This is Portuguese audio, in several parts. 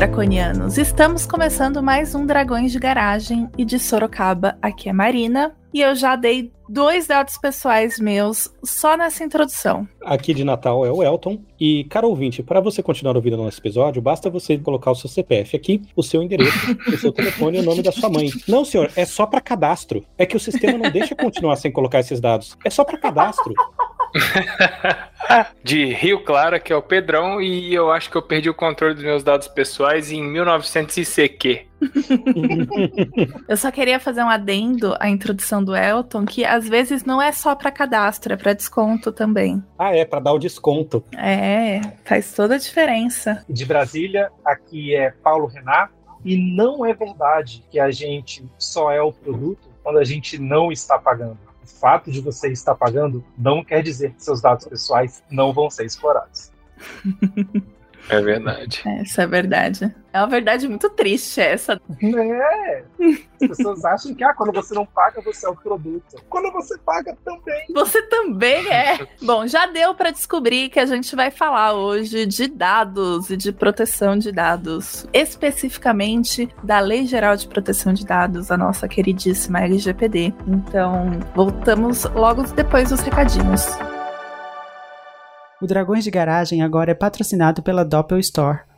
Draconianos! Estamos começando mais um Dragões de Garagem e de Sorocaba. Aqui é Marina e eu já dei dois dados pessoais meus só nessa introdução. Aqui de Natal é o Elton. E, cara ouvinte, para você continuar ouvindo nosso episódio, basta você colocar o seu CPF aqui, o seu endereço, o seu telefone e o nome da sua mãe. Não, senhor, é só para cadastro. É que o sistema não deixa continuar sem colocar esses dados. É só para cadastro. de Rio Claro, que é o Pedrão, e eu acho que eu perdi o controle dos meus dados pessoais em 1900 e CQ. eu só queria fazer um adendo à introdução do Elton, que às vezes não é só para cadastro, é para desconto também. Ah, é, para dar o desconto. É, faz toda a diferença. De Brasília, aqui é Paulo Renato, e não é verdade que a gente só é o produto quando a gente não está pagando fato de você estar pagando não quer dizer que seus dados pessoais não vão ser explorados. É verdade. Essa é verdade. É uma verdade muito triste essa. É. As pessoas acham que ah, quando você não paga, você é o produto. Quando você paga também. Você também é. Bom, já deu para descobrir que a gente vai falar hoje de dados e de proteção de dados, especificamente da Lei Geral de Proteção de Dados, a nossa queridíssima LGPD. Então, voltamos logo depois dos recadinhos. O Dragões de Garagem agora é patrocinado pela Doppel Store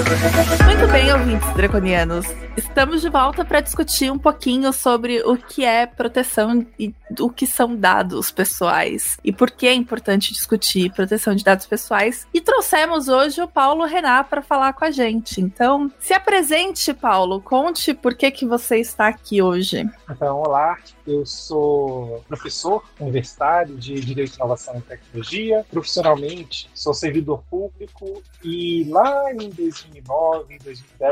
Thank you. Ouvintes draconianos. Estamos de volta para discutir um pouquinho sobre o que é proteção e o que são dados pessoais e por que é importante discutir proteção de dados pessoais. E trouxemos hoje o Paulo Renan para falar com a gente. Então, se apresente, Paulo. Conte por que que você está aqui hoje. Então, olá. Eu sou professor universitário de Direito, Inovação e Tecnologia. Profissionalmente, sou servidor público e lá em 2009, 2010,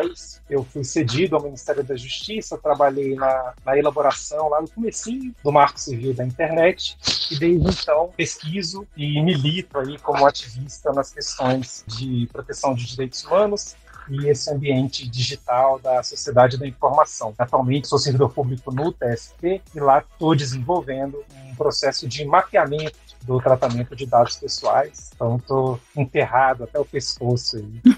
eu fui cedido ao Ministério da Justiça, trabalhei na, na elaboração lá no comecinho do Marco Civil da Internet e desde então pesquiso e milito aí como ativista nas questões de proteção de direitos humanos, e esse ambiente digital da sociedade da informação. Atualmente sou servidor público no TSP e lá estou desenvolvendo um processo de mapeamento do tratamento de dados pessoais. Então, estou enterrado até o pescoço aí,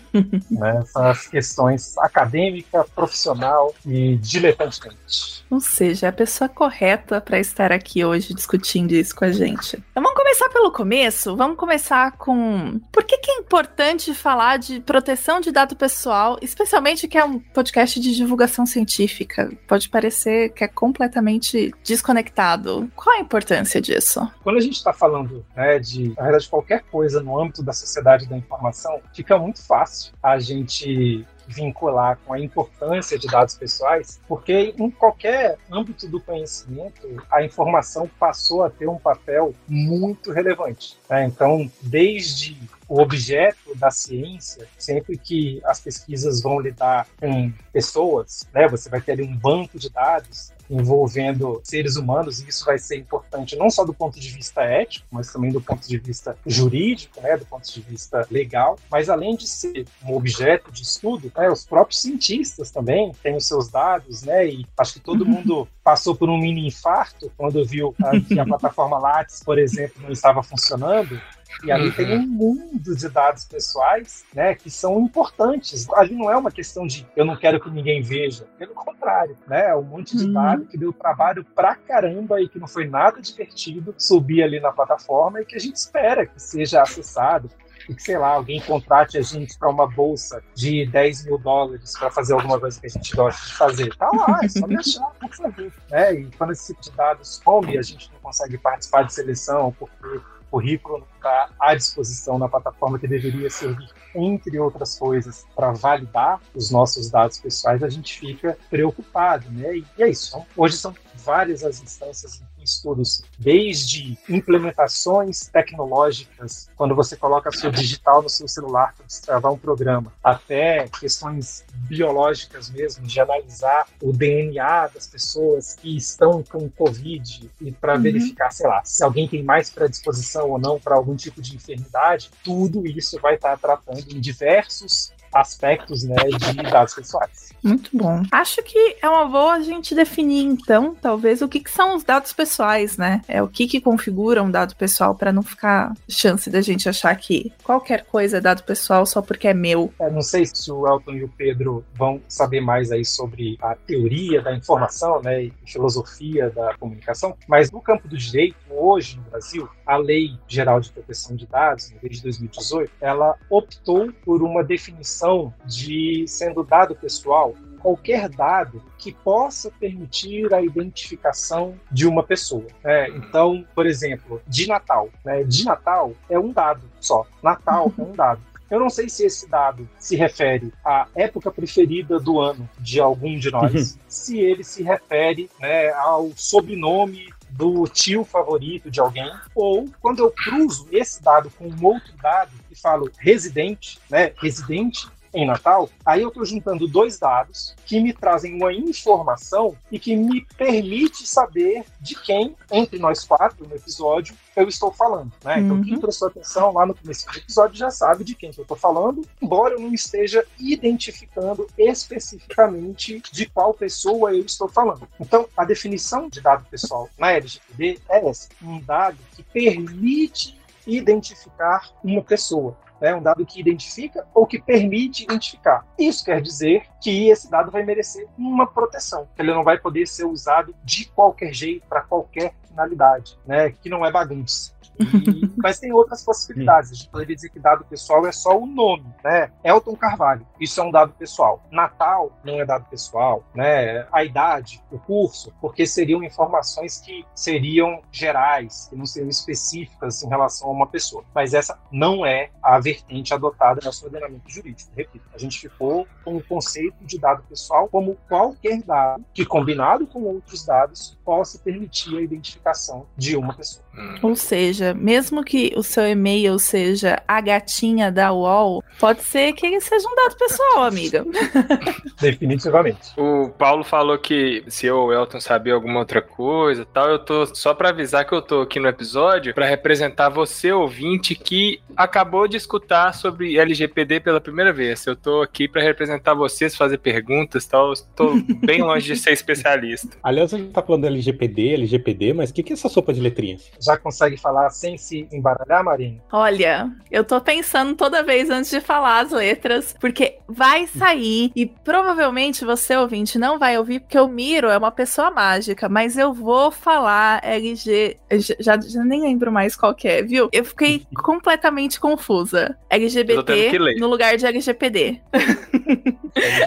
nessas né? questões acadêmica, profissional e diletantemente. Ou seja, é a pessoa correta para estar aqui hoje discutindo isso com a gente. Então, vamos começar pelo começo. Vamos começar com por que, que é importante falar de proteção de dado pessoal, especialmente que é um podcast de divulgação científica. Pode parecer que é completamente desconectado. Qual a importância disso? Quando a gente está falando falando né, de, na verdade, qualquer coisa no âmbito da sociedade da informação, fica muito fácil a gente vincular com a importância de dados pessoais, porque em qualquer âmbito do conhecimento, a informação passou a ter um papel muito relevante. Né? Então, desde o objeto da ciência, sempre que as pesquisas vão lidar com pessoas, né, você vai ter ali um banco de dados, envolvendo seres humanos, e isso vai ser importante não só do ponto de vista ético, mas também do ponto de vista jurídico, né, do ponto de vista legal, mas além de ser um objeto de estudo, né, os próprios cientistas também têm os seus dados, né, e acho que todo mundo passou por um mini infarto quando viu que a plataforma Lattes, por exemplo, não estava funcionando, e ali uhum. tem um mundo de dados pessoais, né, que são importantes. Ali não é uma questão de eu não quero que ninguém veja. Pelo contrário, né, é um monte de uhum. dados que deu trabalho pra caramba e que não foi nada divertido subir ali na plataforma e que a gente espera que seja acessado e que, sei lá, alguém contrate a gente para uma bolsa de 10 mil dólares para fazer alguma coisa que a gente gosta de fazer. Tá lá, é só me achar, por favor. Né? E quando esse tipo de dados some, a gente não consegue participar de seleção porque currículo não está à disposição na plataforma que deveria servir, entre outras coisas, para validar os nossos dados pessoais, a gente fica preocupado, né? E é isso. Hoje são várias as instâncias em estudos, desde implementações tecnológicas, quando você coloca seu digital no seu celular para destravar um programa, até questões biológicas mesmo, de analisar o DNA das pessoas que estão com Covid e para uhum. verificar, sei lá, se alguém tem mais predisposição ou não para algum tipo de enfermidade, tudo isso vai estar tratando em diversos aspectos né, de dados pessoais. Muito bom. Acho que é uma boa a gente definir, então, talvez, o que, que são os dados pessoais, né? É o que, que configura um dado pessoal para não ficar chance da gente achar que qualquer coisa é dado pessoal só porque é meu. É, não sei se o Elton e o Pedro vão saber mais aí sobre a teoria da informação, né, e filosofia da comunicação, mas no campo do direito, hoje no Brasil, a Lei Geral de Proteção de Dados, desde 2018, ela optou por uma definição de sendo dado pessoal qualquer dado que possa permitir a identificação de uma pessoa. Né? Então, por exemplo, de Natal. Né? De Natal é um dado só. Natal é um dado. Eu não sei se esse dado se refere à época preferida do ano de algum de nós, uhum. se ele se refere né, ao sobrenome do tio favorito de alguém, ou quando eu cruzo esse dado com um outro dado e falo residente, né, residente em Natal, aí eu estou juntando dois dados que me trazem uma informação e que me permite saber de quem, entre nós quatro no episódio, eu estou falando. Né? Então, quem uhum. prestou atenção lá no começo do episódio já sabe de quem que eu estou falando, embora eu não esteja identificando especificamente de qual pessoa eu estou falando. Então, a definição de dado pessoal na LGPD é essa: um dado que permite identificar uma pessoa né, um dado que identifica ou que permite identificar. Isso quer dizer que esse dado vai merecer uma proteção, ele não vai poder ser usado de qualquer jeito para qualquer finalidade, né, que não é bagunça. E, mas tem outras possibilidades. A gente poderia dizer que dado pessoal é só o nome, né? Elton Carvalho, isso é um dado pessoal. Natal não é dado pessoal, né? A idade, o curso, porque seriam informações que seriam gerais, que não seriam específicas em relação a uma pessoa. Mas essa não é a vertente adotada no nosso ordenamento jurídico. Repito, a gente ficou com o conceito de dado pessoal como qualquer dado que, combinado com outros dados, possa permitir a identificação de uma pessoa. Ou seja, mesmo que o seu e-mail seja a gatinha da UOL, pode ser que ele seja um dado pessoal, amiga. Definitivamente. O Paulo falou que se eu ou Elton sabia alguma outra coisa tal, eu tô só para avisar que eu tô aqui no episódio para representar você, ouvinte, que acabou de escutar sobre LGPD pela primeira vez. Eu tô aqui para representar vocês, fazer perguntas tal. Estou bem longe de ser especialista. Aliás, a gente tá falando LGPD, LGPD, mas o que, que é essa sopa de letrinhas? Já consegue falar sem se embaralhar, Marina? Olha, eu tô pensando toda vez antes de falar as letras, porque vai sair e provavelmente você, ouvinte, não vai ouvir, porque o Miro é uma pessoa mágica, mas eu vou falar LG. Já, já nem lembro mais qual que é, viu? Eu fiquei completamente confusa. LGBT no lugar de LGPD.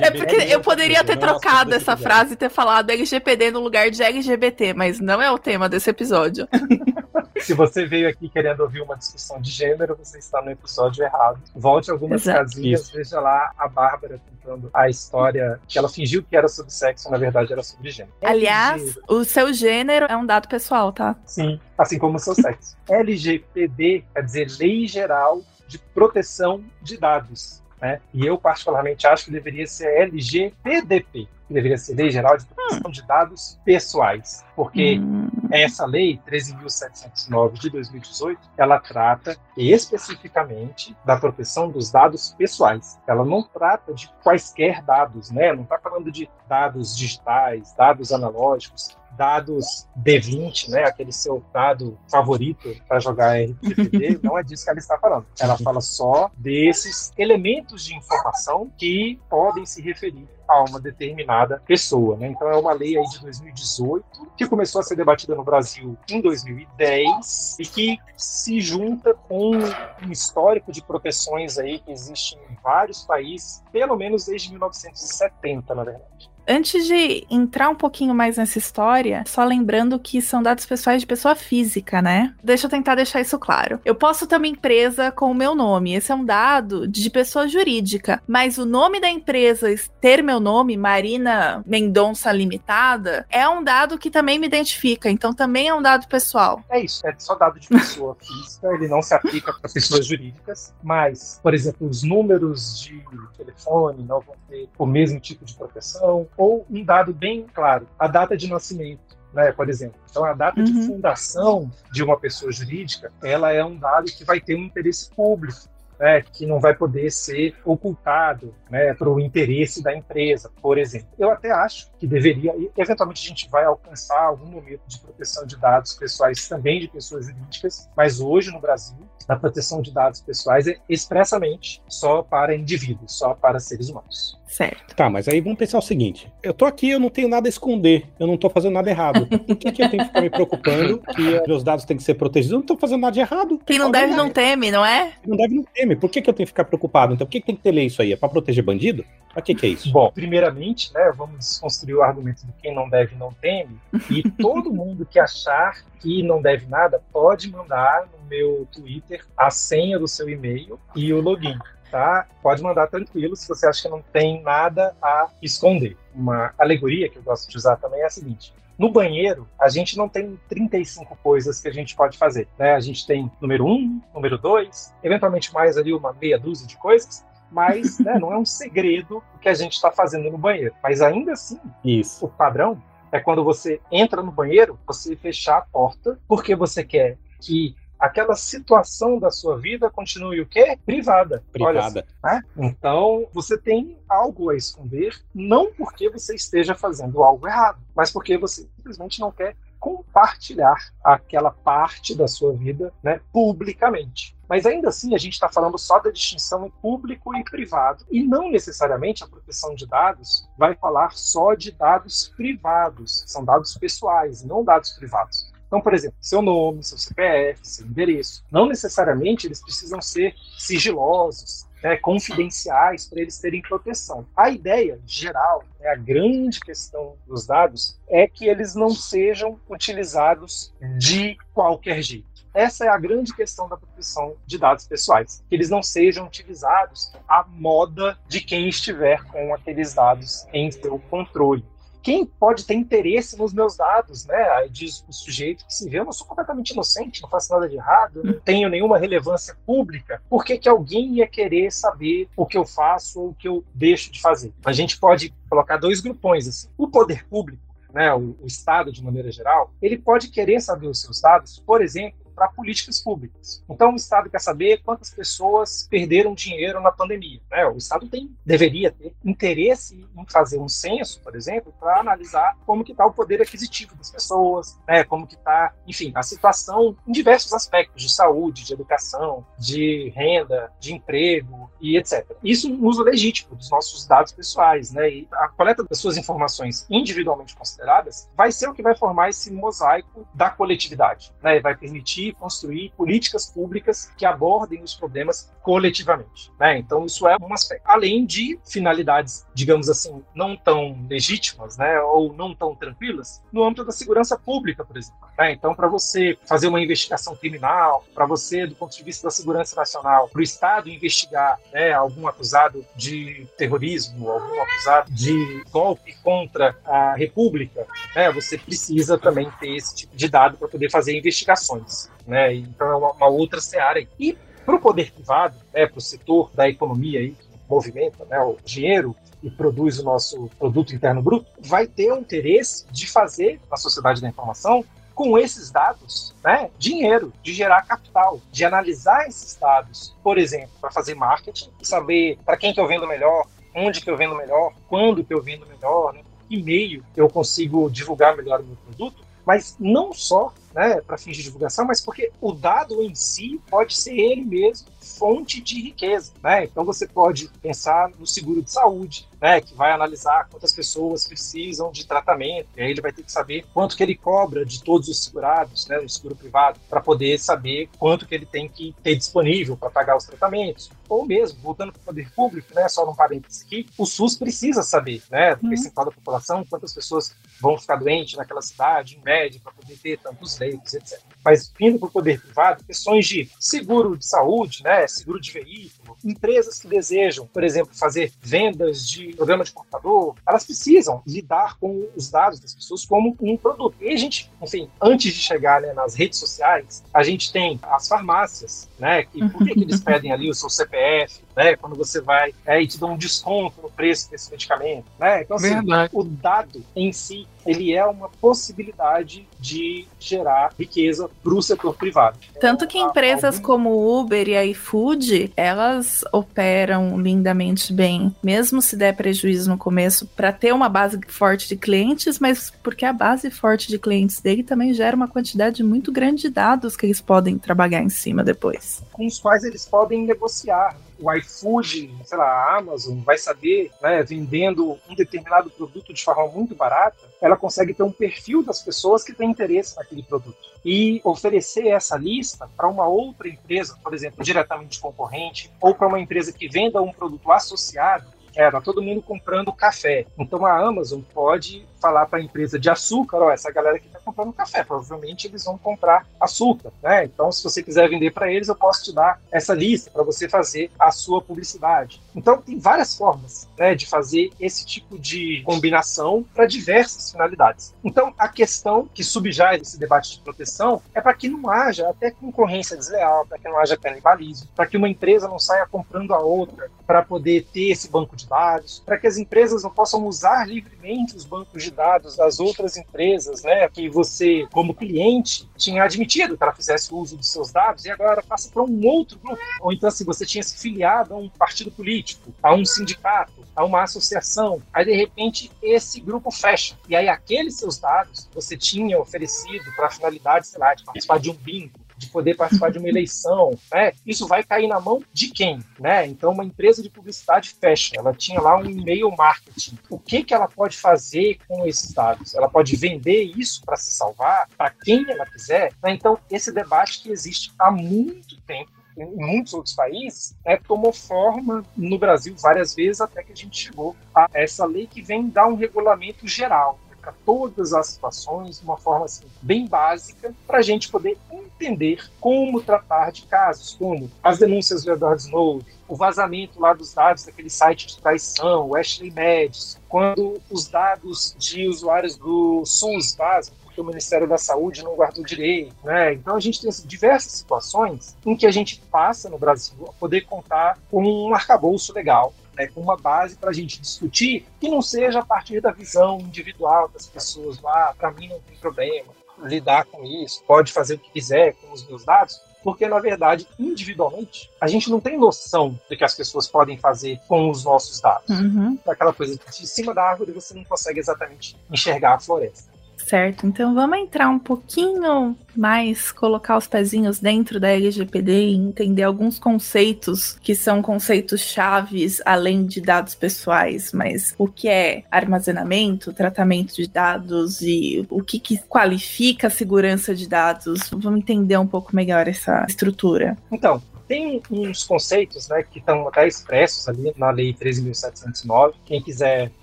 é porque eu poderia ter trocado essa frase e ter falado LGPD no lugar de LGBT, mas não é o tema desse episódio. Se você veio aqui querendo ouvir uma discussão de gênero, você está no episódio errado. Volte algumas Exato. casinhas, Isso. veja lá a Bárbara contando a história que ela fingiu que era sobre sexo, na verdade era sobre gênero. Aliás, o seu gênero é um dado pessoal, tá? Sim, assim como o seu sexo. LGPD quer dizer Lei Geral de Proteção de Dados. Né? E eu, particularmente, acho que deveria ser LGPDP, que deveria ser Lei Geral de Proteção hum. de Dados Pessoais, porque hum. essa lei 13.709 de 2018, ela trata especificamente da proteção dos dados pessoais. Ela não trata de quaisquer dados, né? Não está falando de dados digitais, dados analógicos dados D20, né, aquele seu dado favorito para jogar RPD, não é disso que ela está falando. Ela fala só desses elementos de informação que podem se referir a uma determinada pessoa. Né? Então é uma lei aí de 2018 que começou a ser debatida no Brasil em 2010 e que se junta com um histórico de proteções aí que existe em vários países, pelo menos desde 1970, na verdade. Antes de entrar um pouquinho mais nessa história, só lembrando que são dados pessoais de pessoa física, né? Deixa eu tentar deixar isso claro. Eu posso ter uma empresa com o meu nome, esse é um dado de pessoa jurídica, mas o nome da empresa ter meu nome, Marina Mendonça Limitada, é um dado que também me identifica, então também é um dado pessoal. É isso, é só dado de pessoa física, ele não se aplica para pessoas jurídicas, mas, por exemplo, os números de telefone não vão ter o mesmo tipo de proteção, ou um dado bem claro, a data de nascimento. Né, por exemplo. Então, a data uhum. de fundação de uma pessoa jurídica, ela é um dado que vai ter um interesse público. Né, que não vai poder ser ocultado né, para o interesse da empresa, por exemplo. Eu até acho que deveria, e eventualmente a gente vai alcançar algum momento de proteção de dados pessoais também de pessoas jurídicas, mas hoje no Brasil a proteção de dados pessoais é expressamente só para indivíduos, só para seres humanos. Certo. Tá, mas aí vamos pensar o seguinte: eu tô aqui, eu não tenho nada a esconder, eu não tô fazendo nada errado. Por que, que eu tenho que ficar me preocupando que meus dados têm que ser protegidos? Eu não tô fazendo nada de errado. Quem não deve não teme, não é? Quem não deve não teme. Por que, que eu tenho que ficar preocupado? Então, por que, que tem que ter lei isso aí? É pra proteger bandido? Pra que, que é isso? Bom, primeiramente, né, vamos construir o argumento do quem não deve não teme. E todo mundo que achar que não deve nada pode mandar no meu Twitter a senha do seu e-mail e o login tá? Pode mandar tranquilo se você acha que não tem nada a esconder. Uma alegoria que eu gosto de usar também é a seguinte: no banheiro, a gente não tem 35 coisas que a gente pode fazer. Né? A gente tem número 1, número 2, eventualmente mais ali uma meia dúzia de coisas, mas né, não é um segredo o que a gente está fazendo no banheiro. Mas ainda assim, Isso. o padrão é quando você entra no banheiro, você fechar a porta, porque você quer que aquela situação da sua vida continue o quê? Privada. Privada. Né? Então, você tem algo a esconder, não porque você esteja fazendo algo errado, mas porque você simplesmente não quer compartilhar aquela parte da sua vida né, publicamente. Mas ainda assim, a gente está falando só da distinção em público e privado. E não necessariamente a proteção de dados vai falar só de dados privados. São dados pessoais, não dados privados. Então, por exemplo, seu nome, seu CPF, seu endereço. Não necessariamente eles precisam ser sigilosos, né, confidenciais para eles terem proteção. A ideia geral, né, a grande questão dos dados, é que eles não sejam utilizados de qualquer jeito. Essa é a grande questão da proteção de dados pessoais, que eles não sejam utilizados à moda de quem estiver com aqueles dados em seu controle quem pode ter interesse nos meus dados, né? Aí diz o sujeito que se vê, eu não sou completamente inocente, não faço nada de errado, não tenho nenhuma relevância pública. Por que, que alguém ia querer saber o que eu faço ou o que eu deixo de fazer? A gente pode colocar dois grupões assim. O poder público né, o, o, Estado de maneira geral, ele pode querer saber os seus dados, por exemplo, para políticas públicas. Então, o Estado quer saber quantas pessoas perderam dinheiro na pandemia. Né? O Estado tem, deveria ter interesse em fazer um censo, por exemplo, para analisar como que está o poder aquisitivo das pessoas, né? como que está, enfim, a situação em diversos aspectos de saúde, de educação, de renda, de emprego e etc. Isso é um uso legítimo dos nossos dados pessoais, né? E a coleta das suas informações individualmente consideradas vai ser o que vai formar esse mosaico da coletividade, né? E vai permitir construir políticas públicas que abordem os problemas coletivamente. Né? Então, isso é um aspecto. Além de finalidades, digamos assim, não tão legítimas né, ou não tão tranquilas, no âmbito da segurança pública, por exemplo. Né? Então, para você fazer uma investigação criminal, para você, do ponto de vista da segurança nacional, para o Estado investigar né, algum acusado de terrorismo, algum acusado de golpe contra a República, né, você precisa também ter esse tipo de dado para poder fazer investigações né? Então é uma, uma outra seara. E para o poder privado, né, para o setor da economia aí, que movimenta né, o dinheiro e produz o nosso produto interno bruto, vai ter o interesse de fazer na sociedade da informação com esses dados, né, dinheiro, de gerar capital, de analisar esses dados, por exemplo, para fazer marketing, saber para quem que eu vendo melhor, onde que eu vendo melhor, quando que eu vendo melhor, né, que meio eu consigo divulgar melhor o meu produto, mas não só né, para fins de divulgação, mas porque o dado em si pode ser ele mesmo fonte de riqueza. Né? Então você pode pensar no seguro de saúde, né, que vai analisar quantas pessoas precisam de tratamento, e aí ele vai ter que saber quanto que ele cobra de todos os segurados, né, no seguro privado, para poder saber quanto que ele tem que ter disponível para pagar os tratamentos. Ou mesmo, voltando para o poder público, né, só num parênteses aqui, o SUS precisa saber, né, do uhum. percentual da população, quantas pessoas vão ficar doentes naquela cidade, em média, para poder ter tantos etc. Mas vindo para o poder privado, questões de seguro de saúde, né, seguro de veículo, empresas que desejam, por exemplo, fazer vendas de programa de computador, elas precisam lidar com os dados das pessoas como um produto. E a gente, enfim, antes de chegar né, nas redes sociais, a gente tem as farmácias, né? Que, por que, que eles pedem ali o seu CPF, né? Quando você vai é, e te dão um desconto no preço desse medicamento, né? Então, assim, o dado em si ele é uma possibilidade de gerar riqueza para o setor privado. Tanto que empresas algum... como Uber e iFood, elas operam lindamente bem, mesmo se der prejuízo no começo, para ter uma base forte de clientes, mas porque a base forte de clientes dele também gera uma quantidade muito grande de dados que eles podem trabalhar em cima depois. Com os quais eles podem negociar o iFood, sei lá, a Amazon vai saber, né, vendendo um determinado produto de forma muito barata, ela consegue ter um perfil das pessoas que têm interesse naquele produto. E oferecer essa lista para uma outra empresa, por exemplo, diretamente concorrente, ou para uma empresa que venda um produto associado é, tá todo mundo comprando café. Então a Amazon pode falar para a empresa de açúcar, ó, essa galera que está comprando café, provavelmente eles vão comprar açúcar, né? Então se você quiser vender para eles, eu posso te dar essa lista para você fazer a sua publicidade. Então tem várias formas, né, de fazer esse tipo de combinação para diversas finalidades. Então a questão que subjaz esse debate de proteção é para que não haja até concorrência desleal, para que não haja canibalismo, para que uma empresa não saia comprando a outra para poder ter esse banco de dados, para que as empresas não possam usar livremente os bancos de dados das outras empresas, né, que você, como cliente, tinha admitido que ela fizesse uso dos seus dados e agora passa para um outro grupo. Ou então, se você tinha se filiado a um partido político, a um sindicato, a uma associação, aí de repente esse grupo fecha. E aí aqueles seus dados você tinha oferecido para finalidade, sei lá, de participar de um bingo, de poder participar de uma eleição, né? Isso vai cair na mão de quem, né? Então uma empresa de publicidade fecha, ela tinha lá um e-mail marketing. O que que ela pode fazer com esses dados? Ela pode vender isso para se salvar para quem ela quiser? Né? Então esse debate que existe há muito tempo em muitos outros países, né, tomou forma no Brasil várias vezes até que a gente chegou a essa lei que vem dar um regulamento geral para todas as situações, de uma forma assim, bem básica, para a gente poder entender como tratar de casos, como as denúncias do Edward Snowden, o vazamento lá dos dados daquele site de traição, o Ashley Madison, quando os dados de usuários do SUS vazam, porque o Ministério da Saúde não guardou direito, né? Então a gente tem diversas situações em que a gente passa no Brasil a poder contar com um arcabouço legal né, com uma base para a gente discutir que não seja a partir da visão individual das pessoas, ah, para mim não tem problema lidar com isso, pode fazer o que quiser com os meus dados, porque na verdade, individualmente, a gente não tem noção do que as pessoas podem fazer com os nossos dados. Uhum. Aquela coisa de cima da árvore você não consegue exatamente enxergar a floresta. Certo, então vamos entrar um pouquinho mais, colocar os pezinhos dentro da LGPD e entender alguns conceitos que são conceitos chaves além de dados pessoais, mas o que é armazenamento, tratamento de dados e o que, que qualifica a segurança de dados. Vamos entender um pouco melhor essa estrutura. Então, tem uns conceitos né, que estão até expressos ali na Lei 13.709. Quem quiser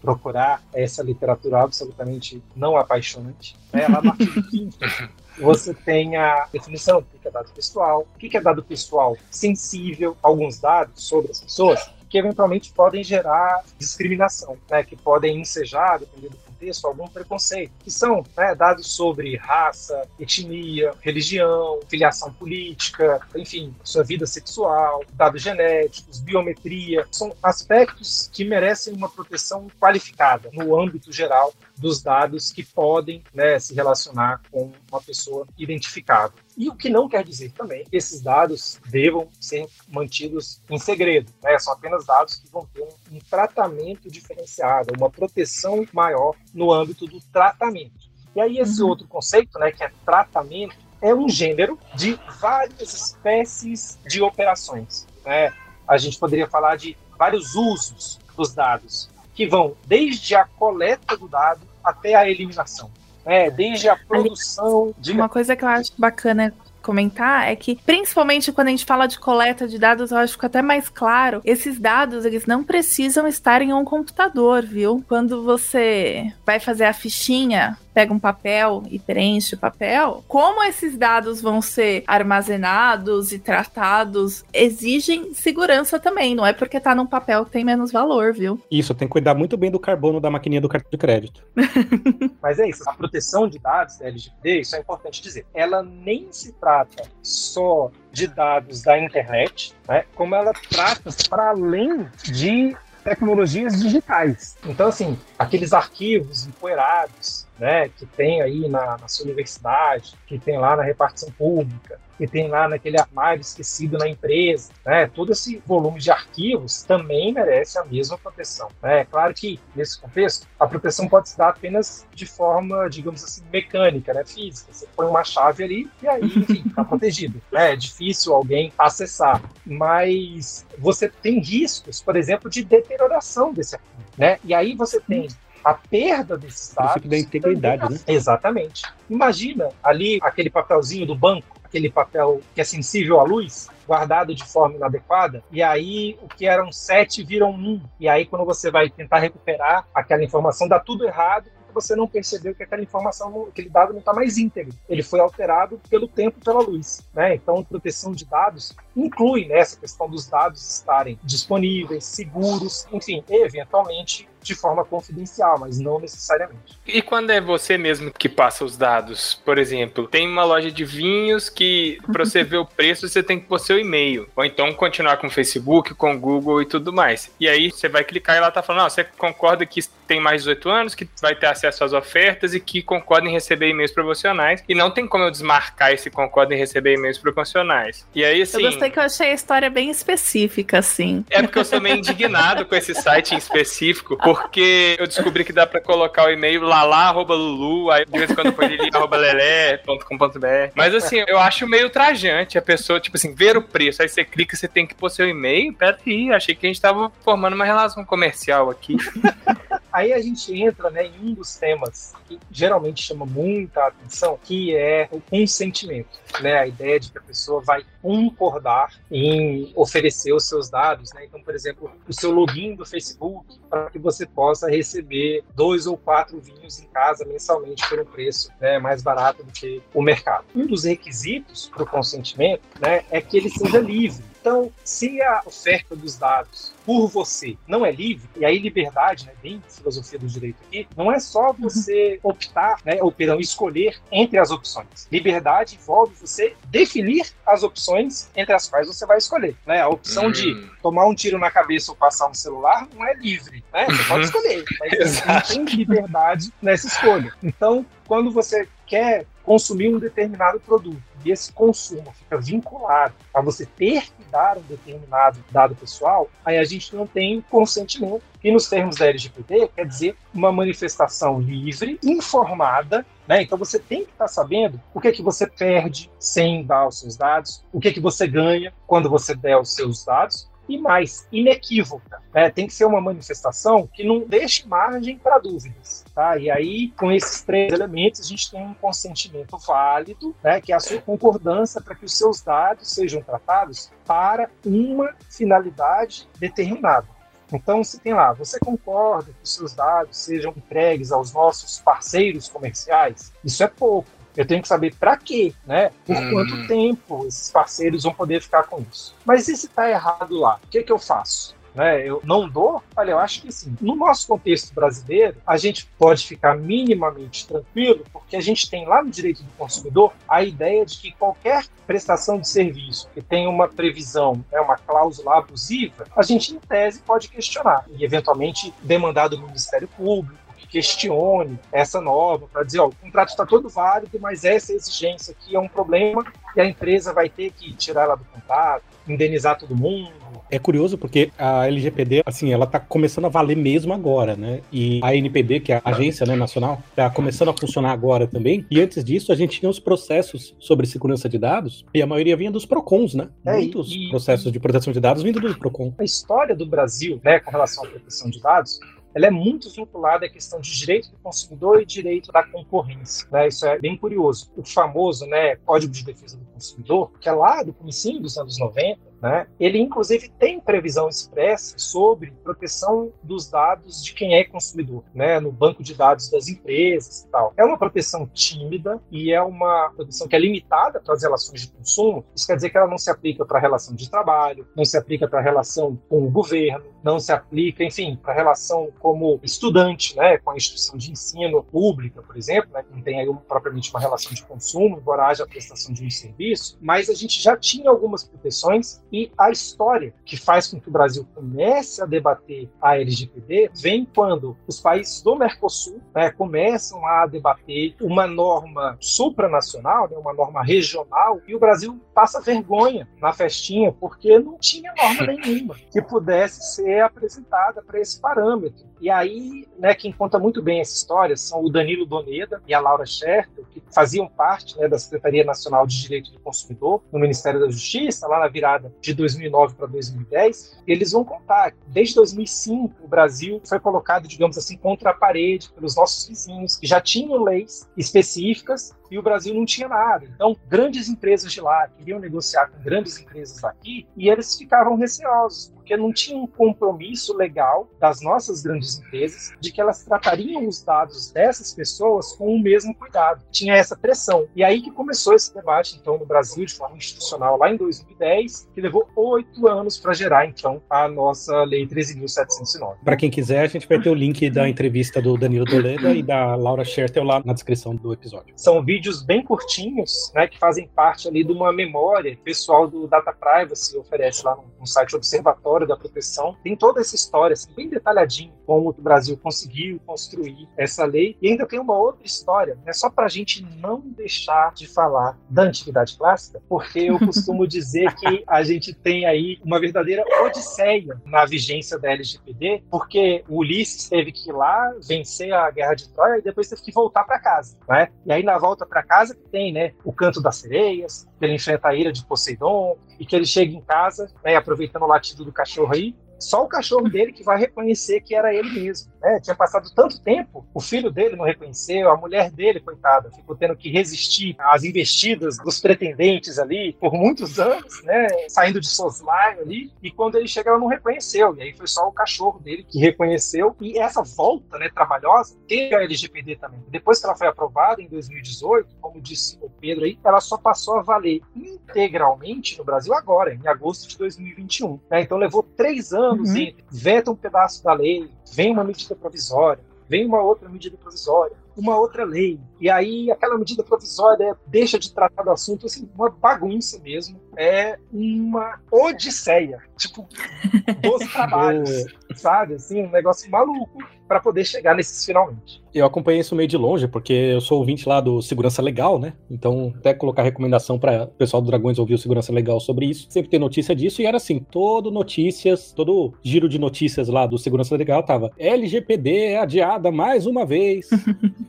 procurar essa literatura absolutamente não apaixonante, né, lá no artigo 5 você tem a definição do que é dado pessoal, o que é dado pessoal sensível, alguns dados sobre as pessoas que eventualmente podem gerar discriminação, né, que podem ensejar, dependendo do contexto, algum preconceito, que são né, dados sobre raça, etnia, religião, filiação política, enfim, sua vida sexual, dados genéticos, biometria, são aspectos que merecem uma proteção qualificada no âmbito geral dos dados que podem né, se relacionar com uma pessoa identificada. E o que não quer dizer também que esses dados devam ser mantidos em segredo. Né? São apenas dados que vão ter um, um tratamento diferenciado, uma proteção maior no âmbito do tratamento. E aí esse uhum. outro conceito, né, que é tratamento, é um gênero de várias espécies de operações. Né? A gente poderia falar de vários usos dos dados, que vão desde a coleta do dado até a eliminação. Né? Desde a produção de. Uma coisa que eu acho bacana comentar é que, principalmente quando a gente fala de coleta de dados, eu acho que fica até mais claro, esses dados, eles não precisam estar em um computador, viu? Quando você vai fazer a fichinha, pega um papel e preenche o papel, como esses dados vão ser armazenados e tratados, exigem segurança também. Não é porque tá num papel que tem menos valor, viu? Isso, tem que cuidar muito bem do carbono da maquininha do cartão de crédito. Mas é isso, a proteção de dados da LGPD, isso é importante dizer, ela nem se trata só de dados da internet, né, como ela trata para além de tecnologias digitais. Então, assim, aqueles arquivos empoeirados, né, que tem aí na, na sua universidade, que tem lá na repartição pública, que tem lá naquele armário esquecido na empresa, né? Todo esse volume de arquivos também merece a mesma proteção. Né? É claro que, nesse contexto, a proteção pode se dar apenas de forma, digamos assim, mecânica, né? física. Você põe uma chave ali e aí, enfim, está protegido. Né? É difícil alguém acessar, mas você tem riscos, por exemplo, de deterioração desse arquivo. Né? E aí você tem a perda desses dados. da integridade, né? Exatamente. Imagina ali aquele papelzinho do banco aquele papel que é sensível à luz, guardado de forma inadequada, e aí o que eram sete viram um. E aí, quando você vai tentar recuperar aquela informação, dá tudo errado, porque você não percebeu que aquela informação, aquele dado não está mais íntegro. Ele foi alterado pelo tempo, pela luz. Né? Então, proteção de dados inclui nessa né, questão dos dados estarem disponíveis, seguros, enfim, eventualmente de forma confidencial, mas não necessariamente. E quando é você mesmo que passa os dados? Por exemplo, tem uma loja de vinhos que, para você ver o preço, você tem que pôr seu e-mail. Ou então continuar com o Facebook, com o Google e tudo mais. E aí você vai clicar e ela tá falando: ah, você concorda que tem mais de 18 anos, que vai ter acesso às ofertas e que concorda em receber e-mails promocionais. E não tem como eu desmarcar esse concorda em receber e-mails promocionais. E aí, assim. Eu gostei que eu achei a história bem específica, assim. É porque eu sou meio indignado com esse site em específico, porque eu descobri que dá pra colocar o e-mail lalá.lulu, aí de vez em quando põe lelê.com.br. Mas assim, eu acho meio trajante a pessoa, tipo assim, ver o preço, aí você clica, você tem que pôr seu e-mail. Pera aí, achei que a gente tava formando uma relação comercial aqui. Aí a gente entra né, em um dos temas que geralmente chama muita atenção, que é o consentimento. Né? A ideia de que a pessoa vai concordar em oferecer os seus dados. Né? Então, por exemplo, o seu login do Facebook para que você possa receber dois ou quatro vinhos em casa mensalmente por um preço né, mais barato do que o mercado. Um dos requisitos para o consentimento né, é que ele seja livre. Então, se a oferta dos dados por você não é livre, e aí liberdade, né, bem filosofia do direito aqui, não é só você optar, né, ou perdão, escolher entre as opções. Liberdade envolve você definir as opções entre as quais você vai escolher. Né? A opção uhum. de tomar um tiro na cabeça ou passar um celular não é livre. Né? Você pode escolher, mas você tem liberdade nessa escolha. Então, quando você quer consumir um determinado produto e esse consumo fica vinculado a você ter dar um determinado dado pessoal, aí a gente não tem consentimento, que nos termos da LGPD quer dizer uma manifestação livre, informada, né? Então você tem que estar sabendo o que é que você perde sem dar os seus dados, o que é que você ganha quando você der os seus dados, e mais, inequívoca. Né? Tem que ser uma manifestação que não deixe margem para dúvidas. Tá? E aí, com esses três elementos, a gente tem um consentimento válido, né? que é a sua concordância para que os seus dados sejam tratados para uma finalidade determinada. Então, se tem lá, você concorda que os seus dados sejam entregues aos nossos parceiros comerciais? Isso é pouco. Eu tenho que saber para quê, né? Por hum. quanto tempo esses parceiros vão poder ficar com isso. Mas e se está errado lá? O que, que eu faço? Né, eu não dou? Olha, eu acho que sim. No nosso contexto brasileiro, a gente pode ficar minimamente tranquilo, porque a gente tem lá no direito do consumidor a ideia de que qualquer prestação de serviço que tenha uma previsão, né, uma cláusula abusiva, a gente, em tese, pode questionar e, eventualmente, demandar do Ministério Público questione essa norma, para dizer, ó, o contrato está todo válido, mas essa exigência aqui é um problema e a empresa vai ter que tirar ela do contrato, indenizar todo mundo. É curioso porque a LGPD, assim, ela tá começando a valer mesmo agora, né? E a NPD, que é a agência né, nacional, tá começando a funcionar agora também. E antes disso, a gente tinha os processos sobre segurança de dados, e a maioria vinha dos PROCONs, né? É, Muitos e- processos de proteção de dados vindo do PROCON. A história do Brasil, né, com relação à proteção de dados, ela é muito vinculada à questão de direito do consumidor e direito da concorrência. Né? Isso é bem curioso. O famoso né, Código de Defesa do Consumidor, que é lá do comecinho dos anos 90, né, ele inclusive tem previsão expressa sobre proteção dos dados de quem é consumidor, né, no banco de dados das empresas e tal. É uma proteção tímida e é uma proteção que é limitada para as relações de consumo. Isso quer dizer que ela não se aplica para a relação de trabalho, não se aplica para a relação com o governo, não se aplica, enfim, para a relação como estudante, né, com a instituição de ensino pública, por exemplo, né, que não tem aí propriamente uma relação de consumo, embora haja a prestação de um serviço, mas a gente já tinha algumas proteções e a história que faz com que o Brasil comece a debater a LGPD vem quando os países do Mercosul né, começam a debater uma norma supranacional, né, uma norma regional, e o Brasil passa vergonha na festinha porque não tinha norma nenhuma que pudesse ser apresentada para esse parâmetro. E aí, né, quem conta muito bem essa história são o Danilo Doneda e a Laura Scherter, que faziam parte né, da Secretaria Nacional de Direito do Consumidor no Ministério da Justiça, lá na virada de 2009 para 2010. Eles vão contar desde 2005 o Brasil foi colocado, digamos assim, contra a parede pelos nossos vizinhos, que já tinham leis específicas e o Brasil não tinha nada. Então, grandes empresas de lá queriam negociar com grandes empresas daqui e eles ficavam receosos, porque não tinha um compromisso legal das nossas grandes empresas de que elas tratariam os dados dessas pessoas com o mesmo cuidado. Tinha essa pressão. E aí que começou esse debate, então, no Brasil, de forma institucional, lá em 2010, que levou oito anos para gerar, então, a nossa Lei 13.709. Para quem quiser, a gente vai ter o link da entrevista do Danilo Doleda e da Laura Schertel lá na descrição do episódio. São vídeos bem curtinhos, né, que fazem parte ali de uma memória pessoal do Data Privacy oferece lá no, no site Observatório da Proteção. Tem toda essa história, assim, bem detalhadinho, como o Brasil conseguiu construir essa lei. E ainda tem uma outra história, né, só para a gente não deixar de falar da antiguidade clássica, porque eu costumo dizer que a gente tem aí uma verdadeira odisseia na vigência da LGPD, porque o Ulisses teve que ir lá vencer a Guerra de Troia e depois teve que voltar para casa, né? E aí na volta para casa tem, né, o canto das sereias, ele enfrenta a ira de Poseidon e que ele chega em casa, né, aproveitando o latido do cachorro aí, só o cachorro dele que vai reconhecer que era ele mesmo. Né? Tinha passado tanto tempo, o filho dele não reconheceu, a mulher dele, coitada, ficou tendo que resistir às investidas dos pretendentes ali por muitos anos, né? saindo de soslaio ali, e quando ele chega ela não reconheceu, e aí foi só o cachorro dele que reconheceu, e essa volta né, trabalhosa teve a LGPD também. Depois que ela foi aprovada em 2018, como disse o Pedro aí, ela só passou a valer integralmente no Brasil agora, em agosto de 2021. Né? Então levou três anos Uhum. entre veta um pedaço da lei, vem uma medida provisória, vem uma outra medida provisória, uma outra lei. E aí aquela medida provisória deixa de tratar do assunto, assim, uma bagunça mesmo. É uma odisseia, tipo, dos trabalhos, sabe? Assim, um negócio maluco para poder chegar nesses finalmente. Eu acompanhei isso meio de longe, porque eu sou ouvinte lá do Segurança Legal, né? Então, até colocar recomendação para o pessoal do Dragões ouvir o Segurança Legal sobre isso. Sempre tem notícia disso, e era assim: todo notícias, todo giro de notícias lá do Segurança Legal tava LGPD é adiada mais uma vez.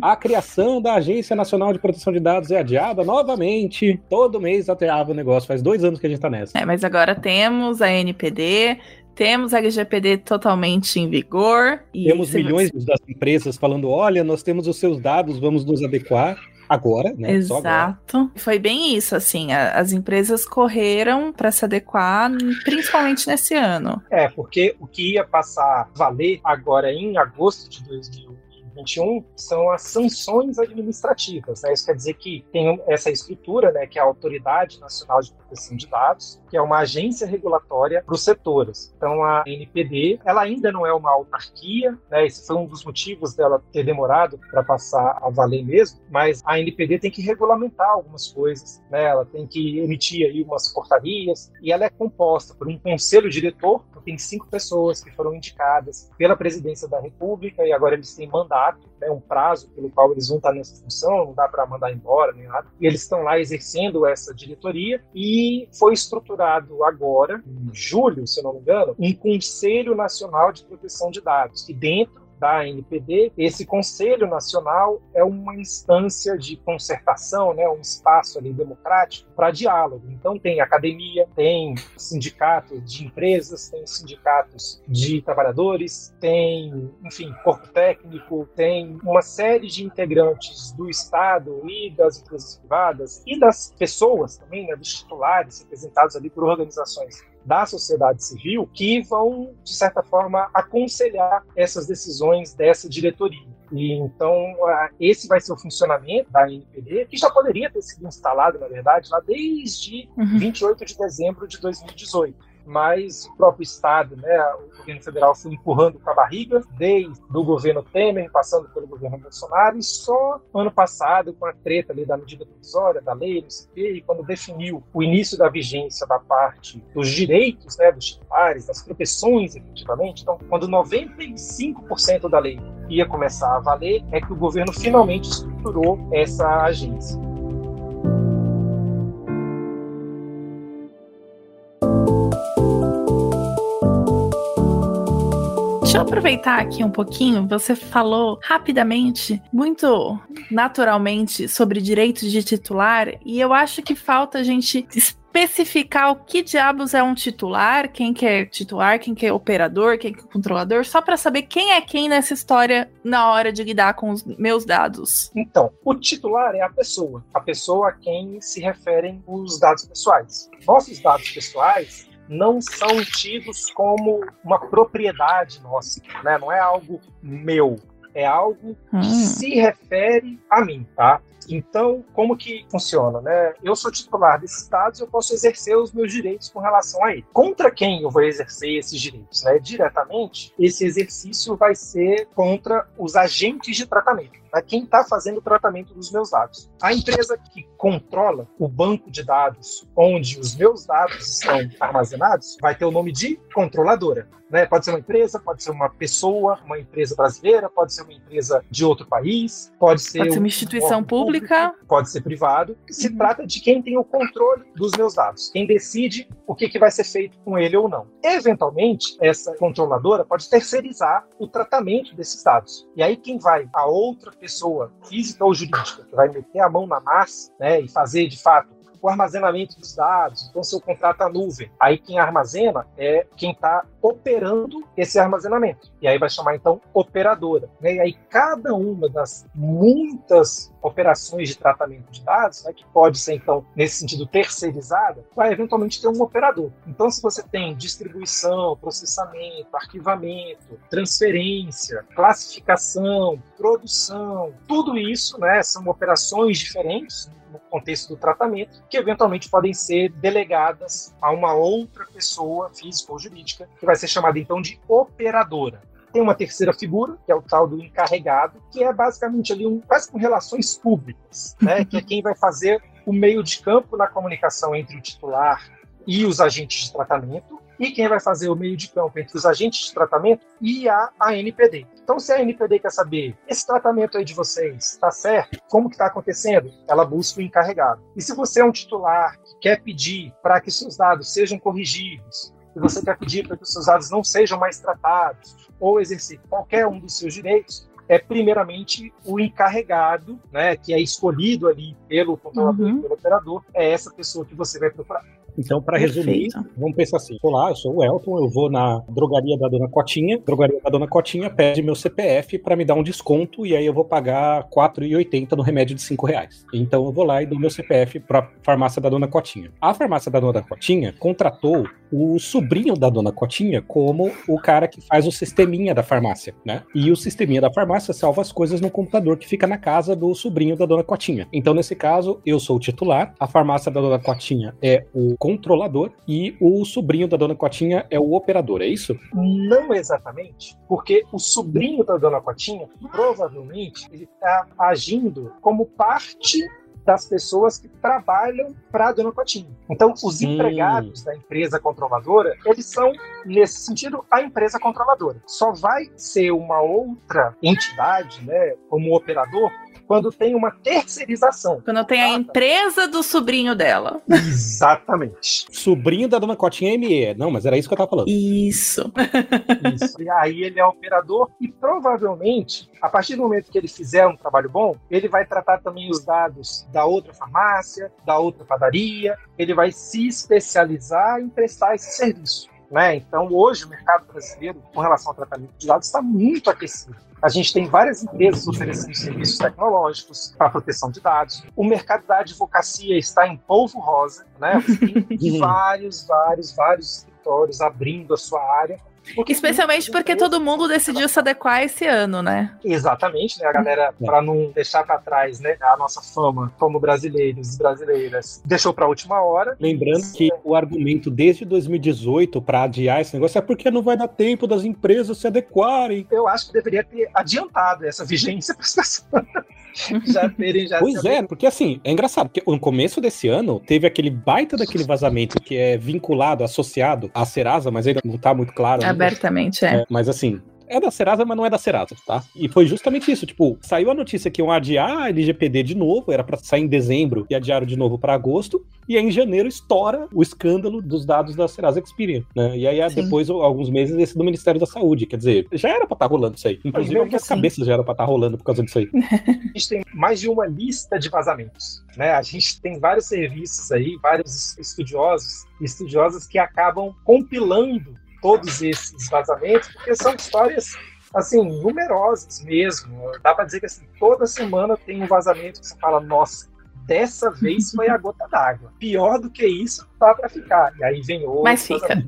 A criação da Agência Nacional de Proteção de Dados é adiada novamente. Todo mês ateava o negócio. Faz dois anos que a gente tá nessa. É, mas agora temos a NPD, temos a LGPD totalmente em vigor. E Temos milhões das empresas falando: olha, nós temos os seus dados, vamos nos adequar. Agora, né? Só agora. Exato. Foi bem isso, assim. a- as empresas correram para se adequar, principalmente nesse ano. É, porque o que ia passar a valer agora em agosto de 2021 21 são as sanções administrativas. Né? Isso quer dizer que tem essa estrutura, né, que é a Autoridade Nacional de Proteção de Dados, que é uma agência regulatória para os setores. Então, a NPD, ela ainda não é uma autarquia, né? esse foi um dos motivos dela ter demorado para passar a valer mesmo, mas a NPD tem que regulamentar algumas coisas, né? ela tem que emitir aí umas portarias, e ela é composta por um conselho diretor, que tem cinco pessoas que foram indicadas pela presidência da República, e agora eles têm mandato, né, um prazo pelo qual eles vão estar nessa função, não dá para mandar embora nem nada. E eles estão lá exercendo essa diretoria e foi estruturado agora, em julho, se não me engano, um Conselho Nacional de Proteção de Dados. E dentro da NPD, esse Conselho Nacional é uma instância de concertação, né, um espaço ali democrático para diálogo. Então tem academia, tem sindicatos de empresas, tem sindicatos de trabalhadores, tem, enfim, corpo técnico, tem uma série de integrantes do Estado e das empresas privadas e das pessoas também, né, dos titulares representados ali por organizações da sociedade civil que vão, de certa forma, aconselhar essas decisões dessa diretoria. E então, esse vai ser o funcionamento da NPD, que já poderia ter sido instalado, na verdade, lá desde uhum. 28 de dezembro de 2018 mas o próprio Estado, né, governo federal foi empurrando com a barriga, desde o governo Temer, passando pelo governo Bolsonaro, e só ano passado, com a treta ali da medida provisória, da lei, não sei o quê, e quando definiu o início da vigência da parte dos direitos né, dos titulares, das proteções, efetivamente, então, quando 95% da lei ia começar a valer, é que o governo finalmente estruturou essa agência. Deixa eu aproveitar aqui um pouquinho. Você falou rapidamente, muito naturalmente, sobre direitos de titular, e eu acho que falta a gente especificar o que diabos é um titular, quem que é titular, quem que é operador, quem que é controlador, só para saber quem é quem nessa história na hora de lidar com os meus dados. Então, o titular é a pessoa, a pessoa a quem se referem os dados pessoais. Nossos dados pessoais não são tidos como uma propriedade nossa, né? Não é algo meu, é algo que hum. se refere a mim, tá? Então, como que funciona, né? Eu sou titular desses dados, eu posso exercer os meus direitos com relação a ele. Contra quem eu vou exercer esses direitos, né? Diretamente, esse exercício vai ser contra os agentes de tratamento a quem está fazendo o tratamento dos meus dados. A empresa que controla o banco de dados onde os meus dados estão armazenados vai ter o nome de controladora. Né? Pode ser uma empresa, pode ser uma pessoa, uma empresa brasileira, pode ser uma empresa de outro país, pode ser, pode ser uma instituição um pública, público, pode ser privado. Se uhum. trata de quem tem o controle dos meus dados, quem decide o que, que vai ser feito com ele ou não. Eventualmente, essa controladora pode terceirizar o tratamento desses dados. E aí quem vai a outra pessoa, física ou jurídica, que vai meter a mão na massa né, e fazer de fato o armazenamento dos dados, então seu contrato a nuvem. Aí quem armazena é quem está operando esse armazenamento. E aí vai chamar então operadora. Né? E aí cada uma das muitas operações de tratamento de dados, né, que pode ser então nesse sentido terceirizada, vai eventualmente ter um operador. Então se você tem distribuição, processamento, arquivamento, transferência, classificação, produção, tudo isso, né, são operações diferentes no contexto do tratamento, que eventualmente podem ser delegadas a uma outra pessoa, física ou jurídica, que vai ser chamada então de operadora. Tem uma terceira figura, que é o tal do encarregado, que é basicamente ali um, quase com relações públicas, né? que é quem vai fazer o meio de campo na comunicação entre o titular e os agentes de tratamento, e quem vai fazer o meio de campo entre os agentes de tratamento e a ANPD. Então, se a ANPD quer saber esse tratamento aí de vocês está certo, como que está acontecendo, ela busca o encarregado. E se você é um titular que quer pedir para que seus dados sejam corrigidos, se você quer pedir para que os seus dados não sejam mais tratados ou exercer qualquer um dos seus direitos, é primeiramente o encarregado, né, que é escolhido ali pelo controlador, uhum. pelo operador, é essa pessoa que você vai procurar. Então, para resumir, vamos pensar assim: tô lá, eu sou o Elton, eu vou na drogaria da dona Cotinha, drogaria da dona Cotinha pede meu CPF para me dar um desconto e aí eu vou pagar R$ 4,80 no remédio de 5 reais. Então eu vou lá e dou meu CPF para farmácia da dona Cotinha. A farmácia da dona Cotinha contratou o sobrinho da dona Cotinha como o cara que faz o sisteminha da farmácia, né? E o sisteminha da farmácia salva as coisas no computador que fica na casa do sobrinho da dona Cotinha. Então, nesse caso, eu sou o titular, a farmácia da dona Cotinha é o controlador e o sobrinho da dona Cotinha é o operador, é isso? Não exatamente, porque o sobrinho da Dona Cotinha provavelmente ele está agindo como parte das pessoas que trabalham para a Dona Cotinha. Então, os Hum. empregados da empresa controladora, eles são, nesse sentido, a empresa controladora. Só vai ser uma outra entidade, né, como operador, quando tem uma terceirização. Quando tem a Ah, tá. empresa do sobrinho dela. Exatamente. Sobrinho da dona Cotinha é ME. Não, mas era isso que eu tava falando. Isso. Isso. E aí ele é operador e provavelmente, a partir do momento que ele fizer um trabalho bom, ele vai tratar também os dados da outra farmácia, da outra padaria, ele vai se especializar em prestar esse serviço. Né? Então, hoje, o mercado brasileiro, com relação ao tratamento de dados, está muito aquecido. A gente tem várias empresas oferecendo serviços tecnológicos para proteção de dados. O mercado da advocacia está em polvo rosa. Né? Vários, vários, vários escritórios abrindo a sua área. Porque Especialmente porque todo mundo decidiu se adequar esse ano, né? Exatamente, né? A galera, É. para não deixar para trás, né, a nossa fama como brasileiros e brasileiras, deixou para a última hora. Lembrando que o argumento desde 2018 para adiar esse negócio é porque não vai dar tempo das empresas se adequarem. Eu acho que deveria ter adiantado essa vigência para as pessoas já terem já Pois é, porque assim, é engraçado, porque no começo desse ano teve aquele baita daquele vazamento que é vinculado, associado à Serasa, mas ainda não tá muito claro. ainda. Abertamente, é. É, mas assim, é da Serasa, mas não é da Serasa, tá? E foi justamente isso, tipo, saiu a notícia que iam adiar a LGPD de novo, era pra sair em dezembro e adiaram de novo pra agosto, e aí em janeiro estoura o escândalo dos dados da Serasa Experian, né? E aí Sim. depois, alguns meses, esse do Ministério da Saúde, quer dizer, já era pra estar rolando isso aí. Inclusive, que algumas assim- cabeças já era pra estar rolando por causa disso aí. a gente tem mais de uma lista de vazamentos. Né? A gente tem vários serviços aí, vários estudiosos e estudiosas que acabam compilando todos esses vazamentos, porque são histórias assim numerosas mesmo. Dá para dizer que assim, toda semana tem um vazamento que você fala, nossa, dessa vez foi a gota d'água. Pior do que isso, tá para ficar. E aí vem outro. Mas fica.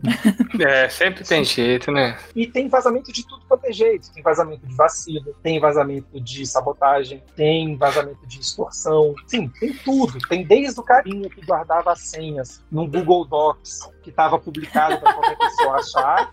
É, sempre tem jeito, né? E tem vazamento de tudo quanto é jeito. Tem vazamento de vacilo, tem vazamento de sabotagem, tem vazamento de extorsão. Sim, tem tudo. Tem desde o carinha que guardava as senhas num Google Docs que estava publicado para qualquer pessoa achar,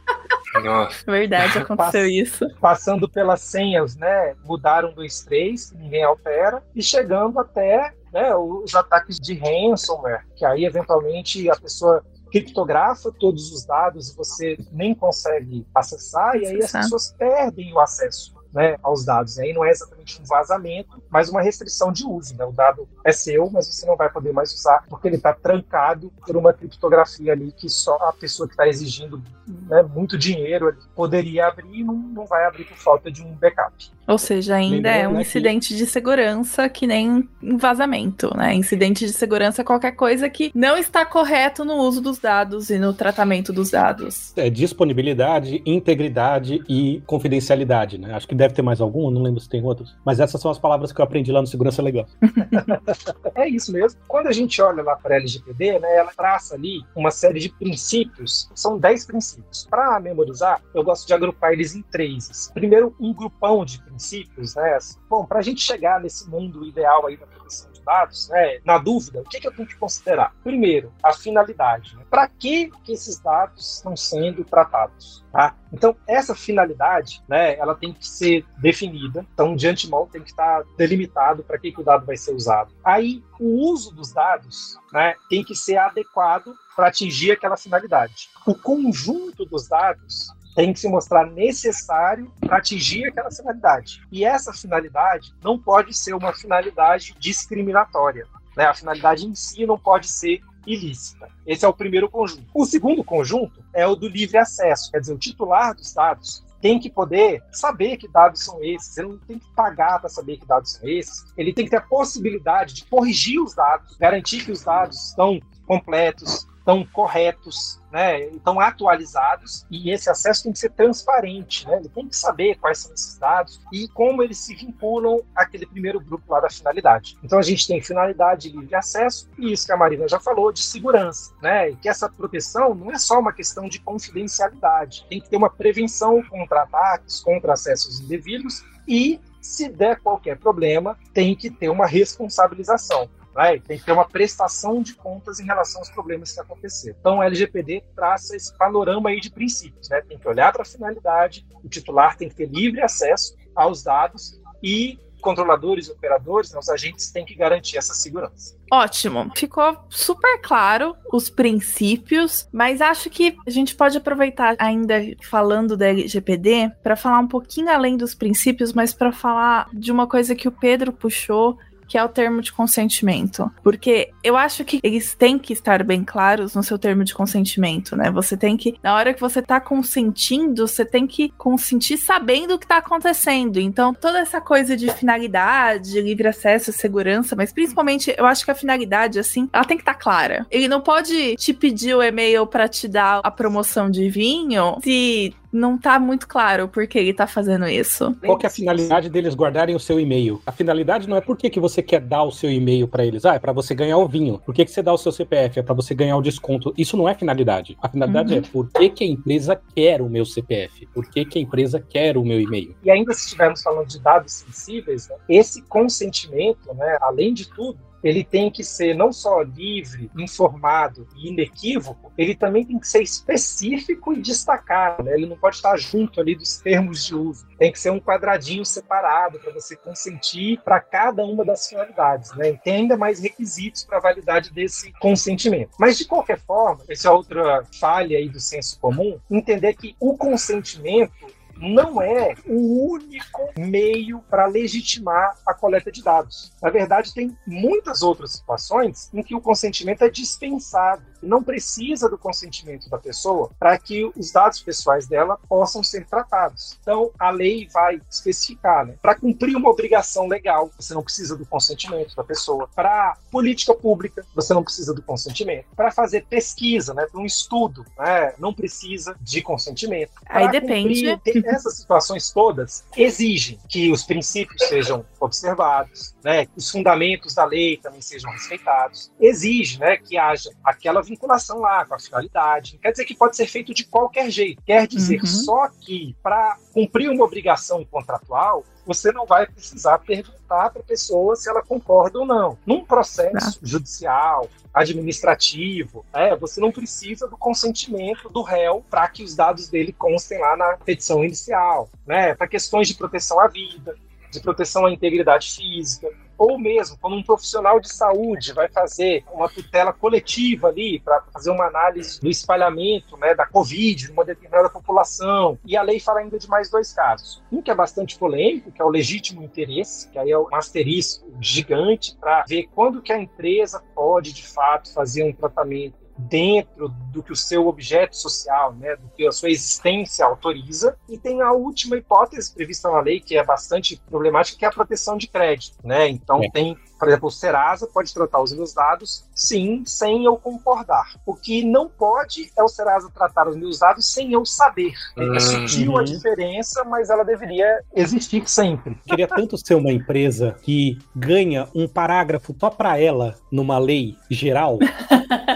Nossa. Verdade, aconteceu Passa. isso. passando pelas senhas, né? Mudaram dois, três, que ninguém altera, e chegando até né, os ataques de ransomware, que aí eventualmente a pessoa criptografa todos os dados e você nem consegue acessar, e aí as pessoas perdem o acesso né, aos dados. E aí não é exatamente um vazamento, mas uma restrição de uso. Né? O dado é seu, mas você não vai poder mais usar porque ele está trancado por uma criptografia ali que só a pessoa que está exigindo né, muito dinheiro ali poderia abrir e não, não vai abrir por falta de um backup. Ou seja, ainda Lembrando, é um né, que- incidente de segurança que nem um vazamento, né? Incidente de segurança é qualquer coisa que não está correto no uso dos dados e no tratamento dos dados. É disponibilidade, integridade e confidencialidade, né? Acho que deve ter mais algum, não lembro se tem outros. Mas essas são as palavras que eu aprendi lá no Segurança Legal. É isso mesmo. Quando a gente olha lá para a LGPD, né, ela traça ali uma série de princípios. São 10 princípios. Para memorizar, eu gosto de agrupar eles em três. Primeiro, um grupão de princípios, né? Bom, para a gente chegar nesse mundo ideal aí da proteção de dados, né, na dúvida, o que, que eu tenho que considerar? Primeiro, a finalidade. Né? Para que, que esses dados estão sendo tratados? Tá? Então, essa finalidade, né, ela tem que ser definida. Então, de antemão, tem que estar delimitado para que, que o dado vai ser usado. Aí, o uso dos dados né, tem que ser adequado para atingir aquela finalidade. O conjunto dos dados tem que se mostrar necessário para atingir aquela finalidade. E essa finalidade não pode ser uma finalidade discriminatória. Né? A finalidade em si não pode ser ilícita. Esse é o primeiro conjunto. O segundo conjunto é o do livre acesso, quer dizer, o titular dos dados tem que poder saber que dados são esses, ele não tem que pagar para saber que dados são esses, ele tem que ter a possibilidade de corrigir os dados, garantir que os dados estão completos, estão corretos, né, estão atualizados e esse acesso tem que ser transparente, né, ele tem que saber quais são esses dados e como eles se vinculam àquele primeiro grupo lá da finalidade. Então a gente tem finalidade livre acesso e isso que a Marina já falou de segurança, né, e que essa proteção não é só uma questão de confidencialidade, tem que ter uma prevenção contra ataques, contra acessos indevidos e se der qualquer problema, tem que ter uma responsabilização. Né? Tem que ter uma prestação de contas em relação aos problemas que aconteceram. Então, o LGPD traça esse panorama aí de princípios. Né? Tem que olhar para a finalidade, o titular tem que ter livre acesso aos dados e controladores operadores, né, os agentes têm que garantir essa segurança. Ótimo. Ficou super claro os princípios, mas acho que a gente pode aproveitar ainda falando da LGPD para falar um pouquinho além dos princípios, mas para falar de uma coisa que o Pedro puxou que é o termo de consentimento. Porque eu acho que eles têm que estar bem claros no seu termo de consentimento, né? Você tem que, na hora que você tá consentindo, você tem que consentir sabendo o que tá acontecendo. Então, toda essa coisa de finalidade, livre acesso, segurança, mas principalmente eu acho que a finalidade, assim, ela tem que estar tá clara. Ele não pode te pedir o e-mail para te dar a promoção de vinho se não tá muito claro por que ele tá fazendo isso. Qual que é a finalidade deles guardarem o seu e-mail? A finalidade não é por que, que você quer dar o seu e-mail para eles. Ah, é para você ganhar o vinho. Por que, que você dá o seu CPF? É para você ganhar o desconto. Isso não é finalidade. A finalidade uhum. é por que, que a empresa quer o meu CPF? Por que, que a empresa quer o meu e-mail? E ainda se estivermos falando de dados sensíveis, né, esse consentimento, né, além de tudo, ele tem que ser não só livre, informado e inequívoco, ele também tem que ser específico e destacado. Né? Ele não pode estar junto ali dos termos de uso. Tem que ser um quadradinho separado para você consentir para cada uma das finalidades. Né? E tem ainda mais requisitos para a validade desse consentimento. Mas, de qualquer forma, essa é outra falha aí do senso comum, entender que o consentimento não é o único meio para legitimar a coleta de dados. Na verdade, tem muitas outras situações em que o consentimento é dispensado não precisa do consentimento da pessoa para que os dados pessoais dela possam ser tratados. Então, a lei vai especificar, né? Para cumprir uma obrigação legal, você não precisa do consentimento da pessoa. Para política pública, você não precisa do consentimento. Para fazer pesquisa, né? Para um estudo, né? não precisa de consentimento. Pra Aí depende. Cumprir, essas situações todas exigem que os princípios sejam observados, né? Os fundamentos da lei também sejam respeitados. Exige, né? Que haja aquela vinculação lá com a finalidade. Não quer dizer que pode ser feito de qualquer jeito. Quer dizer uhum. só que para cumprir uma obrigação contratual, você não vai precisar perguntar para a pessoa se ela concorda ou não. Num processo não. judicial, administrativo, é, você não precisa do consentimento do réu para que os dados dele constem lá na petição inicial, né? Para questões de proteção à vida, de proteção à integridade física, ou mesmo quando um profissional de saúde vai fazer uma tutela coletiva ali para fazer uma análise do espalhamento né, da Covid numa determinada população. E a lei fala ainda de mais dois casos. Um que é bastante polêmico, que é o legítimo interesse, que aí é um asterisco gigante para ver quando que a empresa pode de fato fazer um tratamento dentro do que o seu objeto social, né, do que a sua existência autoriza, e tem a última hipótese prevista na lei, que é bastante problemática, que é a proteção de crédito. Né? Então, é. tem por exemplo, o Serasa pode tratar os meus dados, sim, sem eu concordar. O que não pode é o Serasa tratar os meus dados sem eu saber. Uhum. É sutil a diferença, mas ela deveria existir sempre. Queria tanto ser uma empresa que ganha um parágrafo só para ela numa lei geral.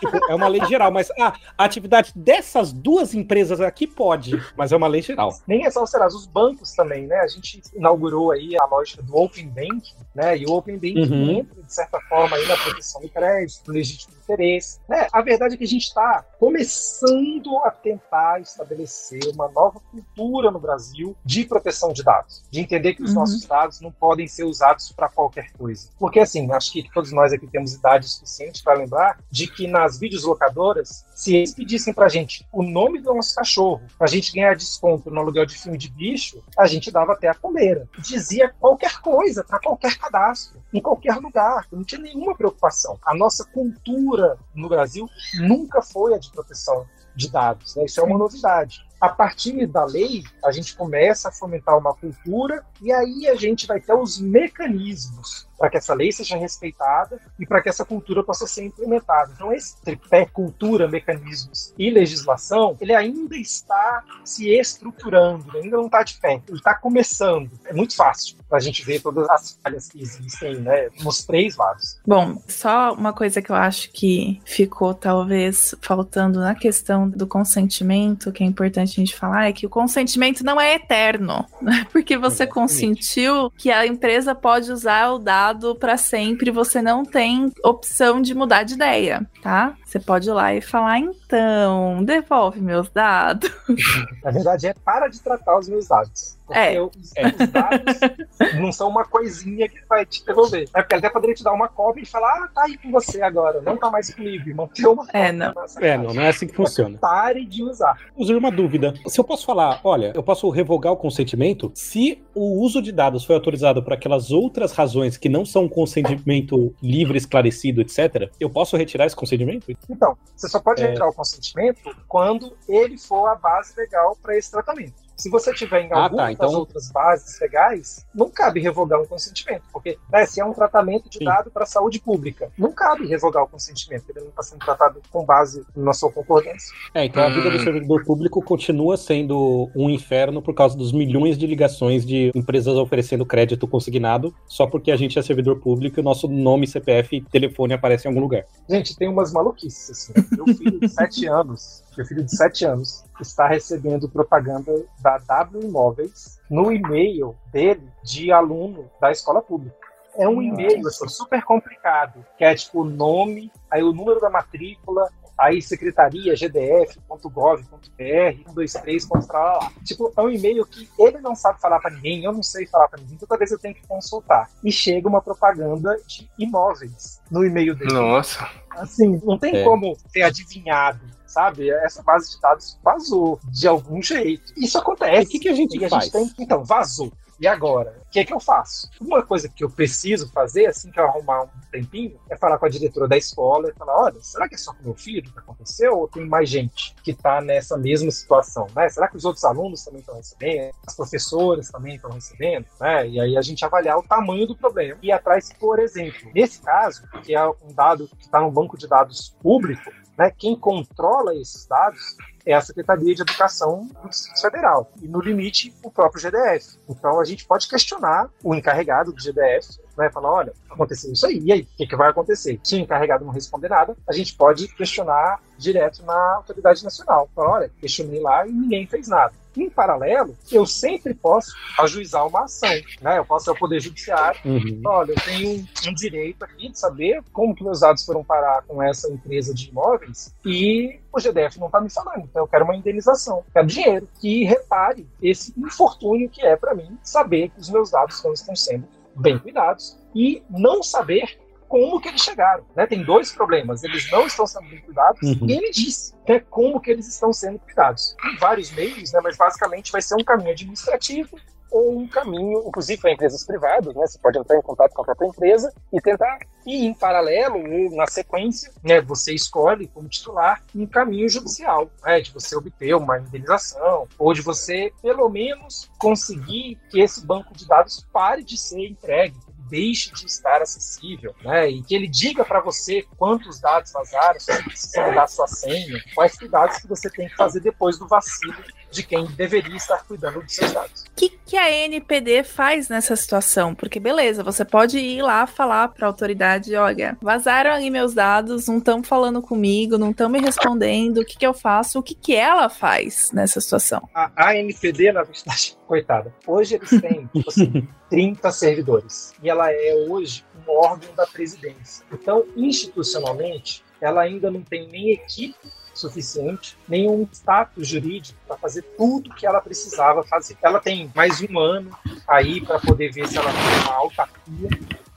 tipo, é uma lei geral, mas ah, a atividade dessas duas empresas aqui pode, mas é uma lei geral. Nem é só o Serasa, os bancos também, né? A gente inaugurou aí a lógica do Open Bank, né? E o Open Bank uhum. entra, de certa forma, aí na proteção do crédito, no legítimo interesse. Né? A verdade é que a gente está começando a tentar estabelecer uma nova cultura no Brasil de proteção de dados, de entender que os uhum. nossos dados não podem ser usados para qualquer coisa. Porque, assim, acho que todos nós aqui temos idade suficiente para lembrar de que nas videolocadoras, se eles pedissem para a gente o nome do nosso cachorro, para a gente ganhar desconto no aluguel de filme de bicho, a gente dava até a coleira. Dizia qualquer coisa, para qualquer cadastro, em qualquer lugar, não tinha nenhuma preocupação. A nossa cultura no Brasil nunca foi a de proteção de dados. Né? Isso é uma novidade. A partir da lei, a gente começa a fomentar uma cultura e aí a gente vai ter os mecanismos para que essa lei seja respeitada e para que essa cultura possa ser implementada. Então, esse tripé cultura, mecanismos e legislação, ele ainda está se estruturando, ainda não está de pé, ele está começando. É muito fácil para a gente ver todas as falhas que existem né, nos três lados. Bom, só uma coisa que eu acho que ficou talvez faltando na questão do consentimento, que é importante a gente falar, é que o consentimento não é eterno, né? porque você Exatamente. consentiu que a empresa pode usar o dado para sempre, você não tem opção de mudar de ideia, tá? Você pode ir lá e falar, então, devolve meus dados. Na verdade, é para de tratar os meus dados. Porque é. os, os, dados não são uma coisinha que vai te devolver. É porque até poderia te dar uma cópia e falar, ah, tá aí com você agora, não tá mais comigo, manter uma é, Não. É, não, não é assim que funciona. Pare de usar. Uso uma dúvida. Se eu posso falar, olha, eu posso revogar o consentimento se o uso de dados foi autorizado por aquelas outras razões que não são consentimento livre, esclarecido, etc., eu posso retirar esse consentimento? Então, você só pode é... retirar o consentimento quando ele for a base legal para esse tratamento. Se você tiver em ah, alguma tá, então... das outras bases legais, não cabe revogar um consentimento, porque né, se é um tratamento de Sim. dado para a saúde pública, não cabe revogar o consentimento, ele não está sendo tratado com base na sua concordância. É, então a vida do hum. servidor público continua sendo um inferno por causa dos milhões de ligações de empresas oferecendo crédito consignado, só porque a gente é servidor público e o nosso nome, CPF e telefone aparece em algum lugar. Gente, tem umas maluquices, assim. Né? Meu filho de 7 anos meu filho de 7 anos, está recebendo propaganda da W Imóveis no e-mail dele de aluno da escola pública. É um e-mail assim, super complicado, que é tipo o nome, aí o número da matrícula, aí secretaria gdf.gov.br, 123, lá. Tipo, é um e-mail que ele não sabe falar para ninguém, eu não sei falar para ninguém, toda vez eu tenho que consultar. E chega uma propaganda de imóveis no e-mail dele. Nossa. Assim, não tem é. como ter adivinhado sabe? Essa base de dados vazou de algum jeito. Isso acontece. o que, que a gente e faz? A gente tem... Então, vazou. E agora? O que é que eu faço? Uma coisa que eu preciso fazer, assim que eu arrumar um tempinho, é falar com a diretora da escola e falar: olha, será que é só com meu filho que aconteceu? Ou tem mais gente que está nessa mesma situação? Né? Será que os outros alunos também estão recebendo? As professoras também estão recebendo? Né? E aí a gente avaliar o tamanho do problema e atrás, por exemplo, nesse caso, que é um dado que está no banco de dados público, né? Quem controla esses dados é a Secretaria de Educação do Distrito Federal e, no limite, o próprio GDF. Então, a gente pode questionar o encarregado do GDF, né, falar, olha, aconteceu isso aí, e aí, o que, que vai acontecer? Se o encarregado não responder nada, a gente pode questionar direto na autoridade nacional. Falar, olha, questionei lá e ninguém fez nada. Em paralelo, eu sempre posso ajuizar uma ação, né? Eu posso ir ao Poder Judiciário, uhum. olha, eu tenho um direito aqui de saber como que meus dados foram parar com essa empresa de imóveis e o GDF não está me falando, então eu quero uma indenização, quero dinheiro que repare esse infortúnio que é para mim saber que os meus dados não estão sendo bem cuidados e não saber como que eles chegaram. Né? Tem dois problemas. Eles não estão sendo bem cuidados uhum. e ele disse né, como que eles estão sendo cuidados. Tem vários meios, né, mas basicamente vai ser um caminho administrativo ou um caminho, inclusive para empresas privadas, né? Você pode entrar em contato com a própria empresa e tentar e em paralelo ou na sequência, né? Você escolhe como titular um caminho judicial, né? De você obter uma indenização ou de você pelo menos conseguir que esse banco de dados pare de ser entregue deixe de estar acessível, né? E que ele diga para você quantos dados vazaram, se você precisa mudar sua senha, quais cuidados que você tem que fazer depois do vacilo de quem deveria estar cuidando dos seus dados. O que, que a NPD faz nessa situação? Porque, beleza, você pode ir lá falar para a autoridade: olha, vazaram aí meus dados, não estão falando comigo, não estão me respondendo, o que, que eu faço? O que, que ela faz nessa situação? A, a NPD, na verdade, coitada, hoje eles têm tipo assim, 30 servidores e ela é hoje um órgão da presidência. Então, institucionalmente, ela ainda não tem nem equipe suficiente, nenhum status jurídico para fazer tudo que ela precisava fazer. Ela tem mais um ano aí para poder ver se ela tem uma autarquia.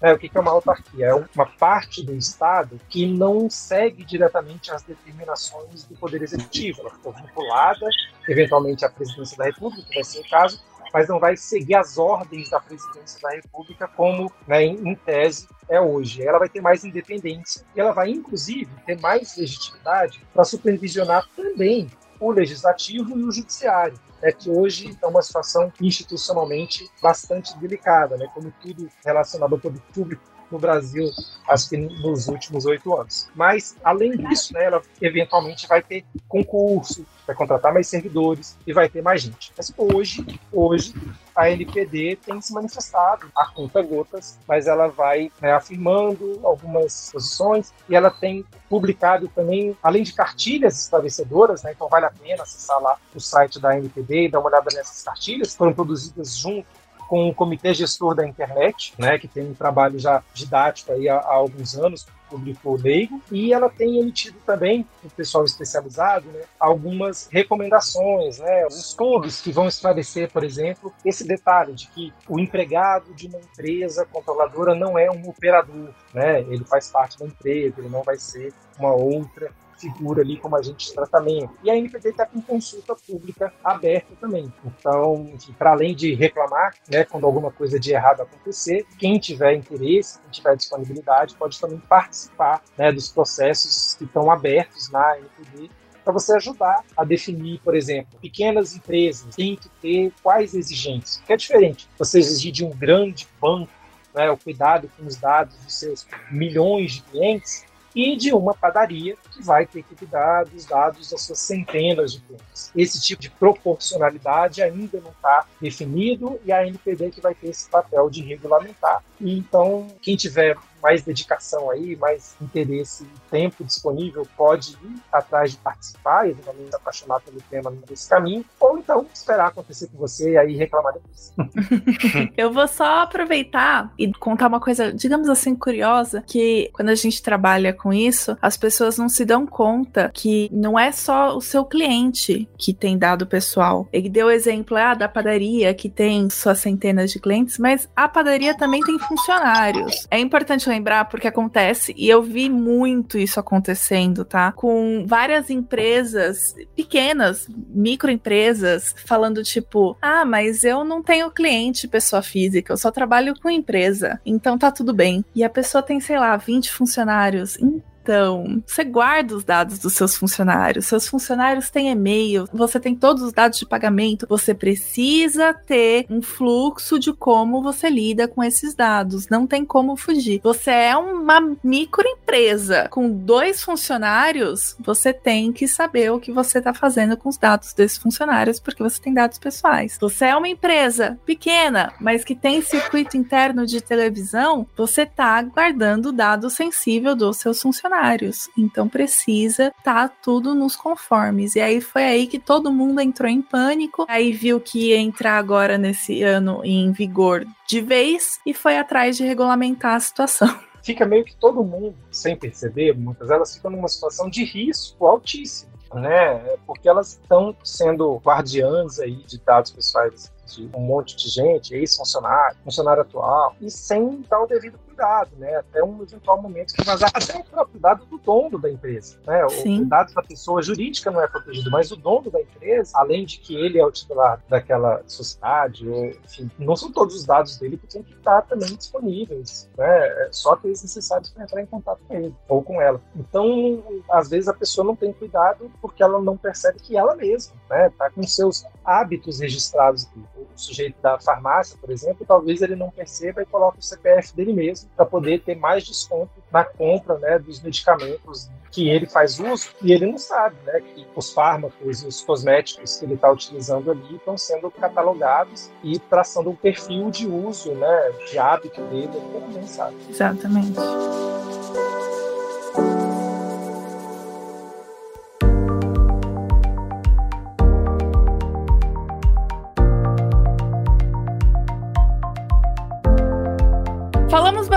É, o que é uma autarquia? É uma parte do Estado que não segue diretamente as determinações do Poder Executivo. Ela ficou vinculada, eventualmente, à presidência da República, que vai ser o caso, mas não vai seguir as ordens da presidência da República como, né, em, em tese, é hoje. Ela vai ter mais independência e ela vai, inclusive, ter mais legitimidade para supervisionar também o legislativo e o judiciário. É que hoje é uma situação institucionalmente bastante delicada, né? como tudo relacionado ao poder público no Brasil, acho que nos últimos oito anos. Mas, além disso, né, ela eventualmente vai ter concurso, vai contratar mais servidores e vai ter mais gente. Mas hoje, hoje a NPD tem se manifestado a conta gotas, mas ela vai né, afirmando algumas posições e ela tem publicado também, além de cartilhas esclarecedoras, né, então vale a pena acessar lá o site da NPD e dar uma olhada nessas cartilhas, foram produzidas junto com o Comitê Gestor da Internet, né, que tem um trabalho já didático aí há, há alguns anos, público leigo, e ela tem emitido também, o pessoal especializado, né, algumas recomendações, né, estudos que vão esclarecer, por exemplo, esse detalhe de que o empregado de uma empresa controladora não é um operador, né, ele faz parte da empresa, ele não vai ser uma outra figura ali como agente de tratamento. E a NPD está com consulta pública aberta também. Então, para além de reclamar, né, quando alguma coisa de errado acontecer, quem tiver interesse, quem tiver disponibilidade, pode também participar né, dos processos que estão abertos na NPD para você ajudar a definir, por exemplo, pequenas empresas têm que ter quais exigências. Que é diferente você exigir de um grande banco né, o cuidado com os dados dos seus milhões de clientes, e de uma padaria que vai ter que cuidar dos dados das suas centenas de clientes. Esse tipo de proporcionalidade ainda não está definido e a NPD que vai ter esse papel de regulamentar. E então, quem tiver mais dedicação aí, mais interesse e tempo disponível, pode ir atrás de participar e eventualmente apaixonar pelo tema nesse caminho, ou então esperar acontecer com você e aí reclamar depois. Eu vou só aproveitar e contar uma coisa, digamos assim, curiosa, que quando a gente trabalha com isso, as pessoas não se dão conta que não é só o seu cliente que tem dado pessoal. Ele deu o exemplo ah, da padaria, que tem suas centenas de clientes, mas a padaria também tem funcionários. É importante lembrar porque acontece, e eu vi muito isso acontecendo, tá? Com várias empresas pequenas, microempresas, falando tipo: ah, mas eu não tenho cliente pessoa física, eu só trabalho com empresa, então tá tudo bem. E a pessoa tem, sei lá, 20 funcionários. Então, você guarda os dados dos seus funcionários. Seus funcionários têm e-mail, você tem todos os dados de pagamento. Você precisa ter um fluxo de como você lida com esses dados. Não tem como fugir. Você é uma microempresa com dois funcionários, você tem que saber o que você está fazendo com os dados desses funcionários, porque você tem dados pessoais. Você é uma empresa pequena, mas que tem circuito interno de televisão, você está guardando dado sensível dos seus funcionários funcionários. Então precisa tá tudo nos conformes. E aí foi aí que todo mundo entrou em pânico. Aí viu que ia entrar agora nesse ano em vigor de vez e foi atrás de regulamentar a situação. Fica meio que todo mundo, sem perceber, muitas delas ficam numa situação de risco altíssimo. Né? Porque elas estão sendo guardiãs aí de dados pessoais de um monte de gente, ex-funcionário, funcionário atual, e sem dar o devido cuidado, né? Até um eventual momento que vazar até o próprio dado do dono da empresa, né? O, o dado da pessoa jurídica não é protegido, mas o dono da empresa, além de que ele é o titular daquela sociedade, ou, enfim, não são todos os dados dele que têm que estar também disponíveis, né? É só aqueles necessários para entrar em contato com ele ou com ela. Então, às vezes a pessoa não tem cuidado porque ela não percebe que ela mesma, né? Tá com seus hábitos registrados o sujeito da farmácia, por exemplo, talvez ele não perceba e coloque o CPF dele mesmo para poder ter mais desconto na compra né, dos medicamentos que ele faz uso e ele não sabe né, que os fármacos e os cosméticos que ele está utilizando ali estão sendo catalogados e traçando um perfil de uso, né, de hábito dele, ele não sabe. Exatamente.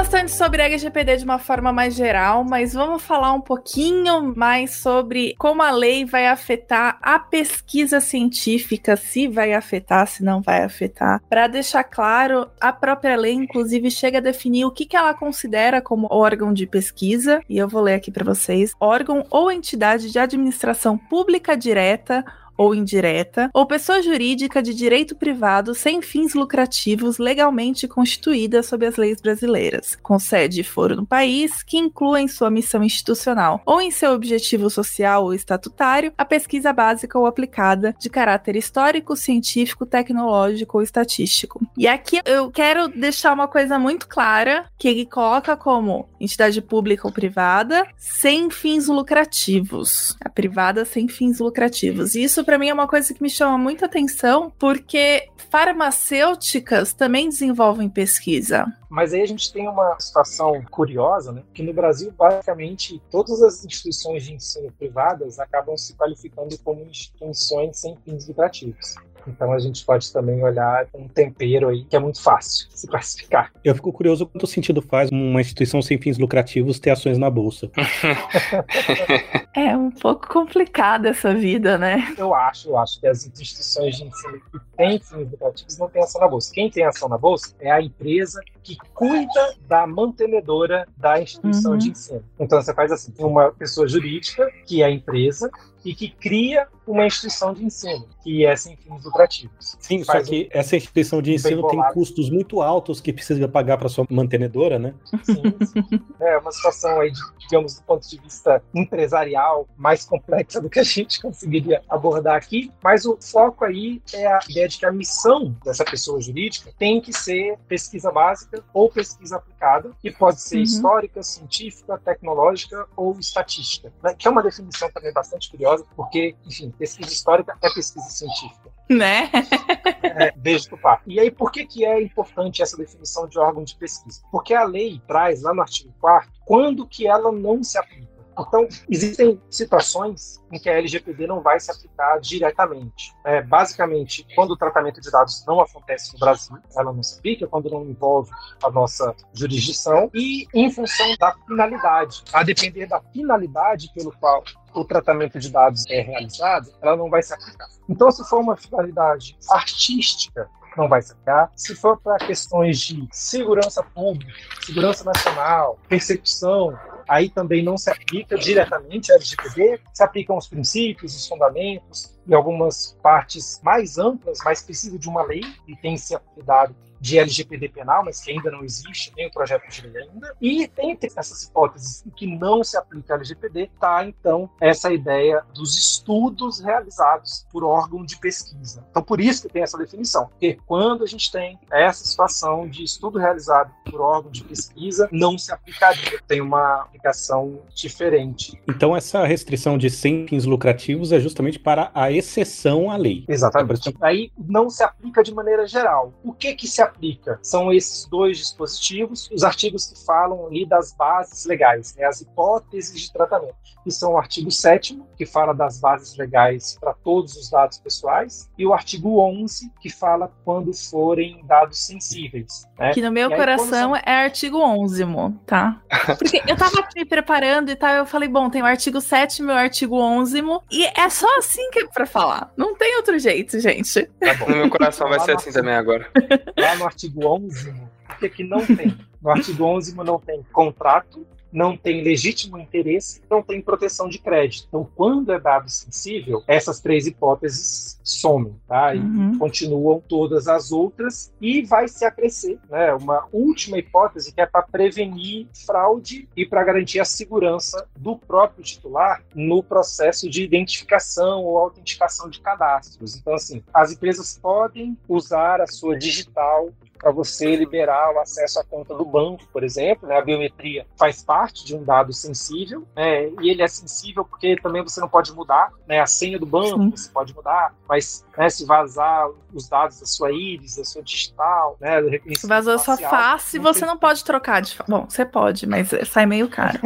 Bastante sobre LGPD de uma forma mais geral, mas vamos falar um pouquinho mais sobre como a lei vai afetar a pesquisa científica, se vai afetar, se não vai afetar. Para deixar claro, a própria lei, inclusive, chega a definir o que, que ela considera como órgão de pesquisa, e eu vou ler aqui para vocês: órgão ou entidade de administração pública direta ou indireta, ou pessoa jurídica de direito privado sem fins lucrativos legalmente constituída sob as leis brasileiras, com sede e foro no país, que inclua em sua missão institucional ou em seu objetivo social ou estatutário a pesquisa básica ou aplicada de caráter histórico, científico, tecnológico ou estatístico. E aqui eu quero deixar uma coisa muito clara, que ele coloca como entidade pública ou privada sem fins lucrativos. A privada sem fins lucrativos. Isso para mim é uma coisa que me chama muita atenção, porque farmacêuticas também desenvolvem pesquisa. Mas aí a gente tem uma situação curiosa, né? Que no Brasil, basicamente, todas as instituições de ensino privadas acabam se qualificando como instituições sem fins lucrativos. Então a gente pode também olhar um tempero aí que é muito fácil se classificar. Eu fico curioso quanto sentido faz uma instituição sem fins lucrativos ter ações na bolsa. é um pouco complicada essa vida, né? Eu acho, eu acho que as instituições de ensino que têm fins lucrativos não têm ação na bolsa. Quem tem ação na bolsa é a empresa que cuida da mantenedora da instituição uhum. de ensino. Então você faz assim, uma pessoa jurídica, que é a empresa, e que cria uma instituição de ensino, que é sem fins lucrativos. Sim, só que um, essa instituição de ensino tem custos muito altos que precisa pagar para sua mantenedora, né? Sim, sim. É uma situação aí, digamos, do ponto de vista empresarial, mais complexa do que a gente conseguiria abordar aqui, mas o foco aí é a ideia de que a missão dessa pessoa jurídica tem que ser pesquisa básica ou pesquisa aplicada, que pode ser uhum. histórica, científica, tecnológica ou estatística, né? que é uma definição também bastante curiosa, porque, enfim, pesquisa histórica é pesquisa científica. Né? é, beijo do papo. E aí, por que, que é importante essa definição de órgão de pesquisa? Porque a lei traz lá no artigo 4 quando que ela não se aplica. Então, existem situações em que a LGPD não vai se aplicar diretamente. É, basicamente, quando o tratamento de dados não acontece no Brasil, ela não se aplica, quando não envolve a nossa jurisdição, e em função da finalidade. A depender da finalidade pelo qual o tratamento de dados é realizado, ela não vai se aplicar. Então, se for uma finalidade artística, não vai aplicar. Se for para questões de segurança pública, segurança nacional, percepção, aí também não se aplica diretamente a LGPD, se aplicam os princípios, os fundamentos e algumas partes mais amplas, mais precisas de uma lei e tem se aplicado de LGPD penal, mas que ainda não existe, nem o projeto de lei ainda. E entre essas hipóteses em que não se aplica a LGPD, está então essa ideia dos estudos realizados por órgão de pesquisa. Então, por isso que tem essa definição, porque quando a gente tem essa situação de estudo realizado por órgão de pesquisa, não se aplicaria, tem uma aplicação diferente. Então, essa restrição de sem fins lucrativos é justamente para a exceção à lei. Exatamente. Aí não se aplica de maneira geral. O que que se aplica? Aplica são esses dois dispositivos, os artigos que falam ali das bases legais, né, as hipóteses de tratamento, que são o artigo 7 que fala das bases legais para todos os dados pessoais, e o artigo 11, que fala quando forem dados sensíveis. Né? Que no meu aí, coração são... é artigo 11, mo, tá? Porque eu tava me preparando e tal, eu falei, bom, tem o artigo 7 e o artigo 11, e é só assim que é pra falar. Não tem outro jeito, gente. Tá no meu coração vai ser assim também agora. Lá no artigo 11, o que, que não tem? No artigo 11 não tem contrato, não tem legítimo interesse, não tem proteção de crédito. Então, quando é dado sensível, essas três hipóteses somem, tá? E uhum. continuam todas as outras e vai se acrescer, né? Uma última hipótese que é para prevenir fraude e para garantir a segurança do próprio titular no processo de identificação ou autenticação de cadastros. Então, assim, as empresas podem usar a sua digital para você liberar o acesso à conta do banco, por exemplo. Né? A biometria faz parte de um dado sensível, né? e ele é sensível porque também você não pode mudar né? a senha do banco, Sim. você pode mudar, mas né, se vazar os dados da sua íris, da sua digital, né, reconhecimento Vazou facial, sua face, você tem... não pode trocar de... Bom, você pode, mas sai meio caro.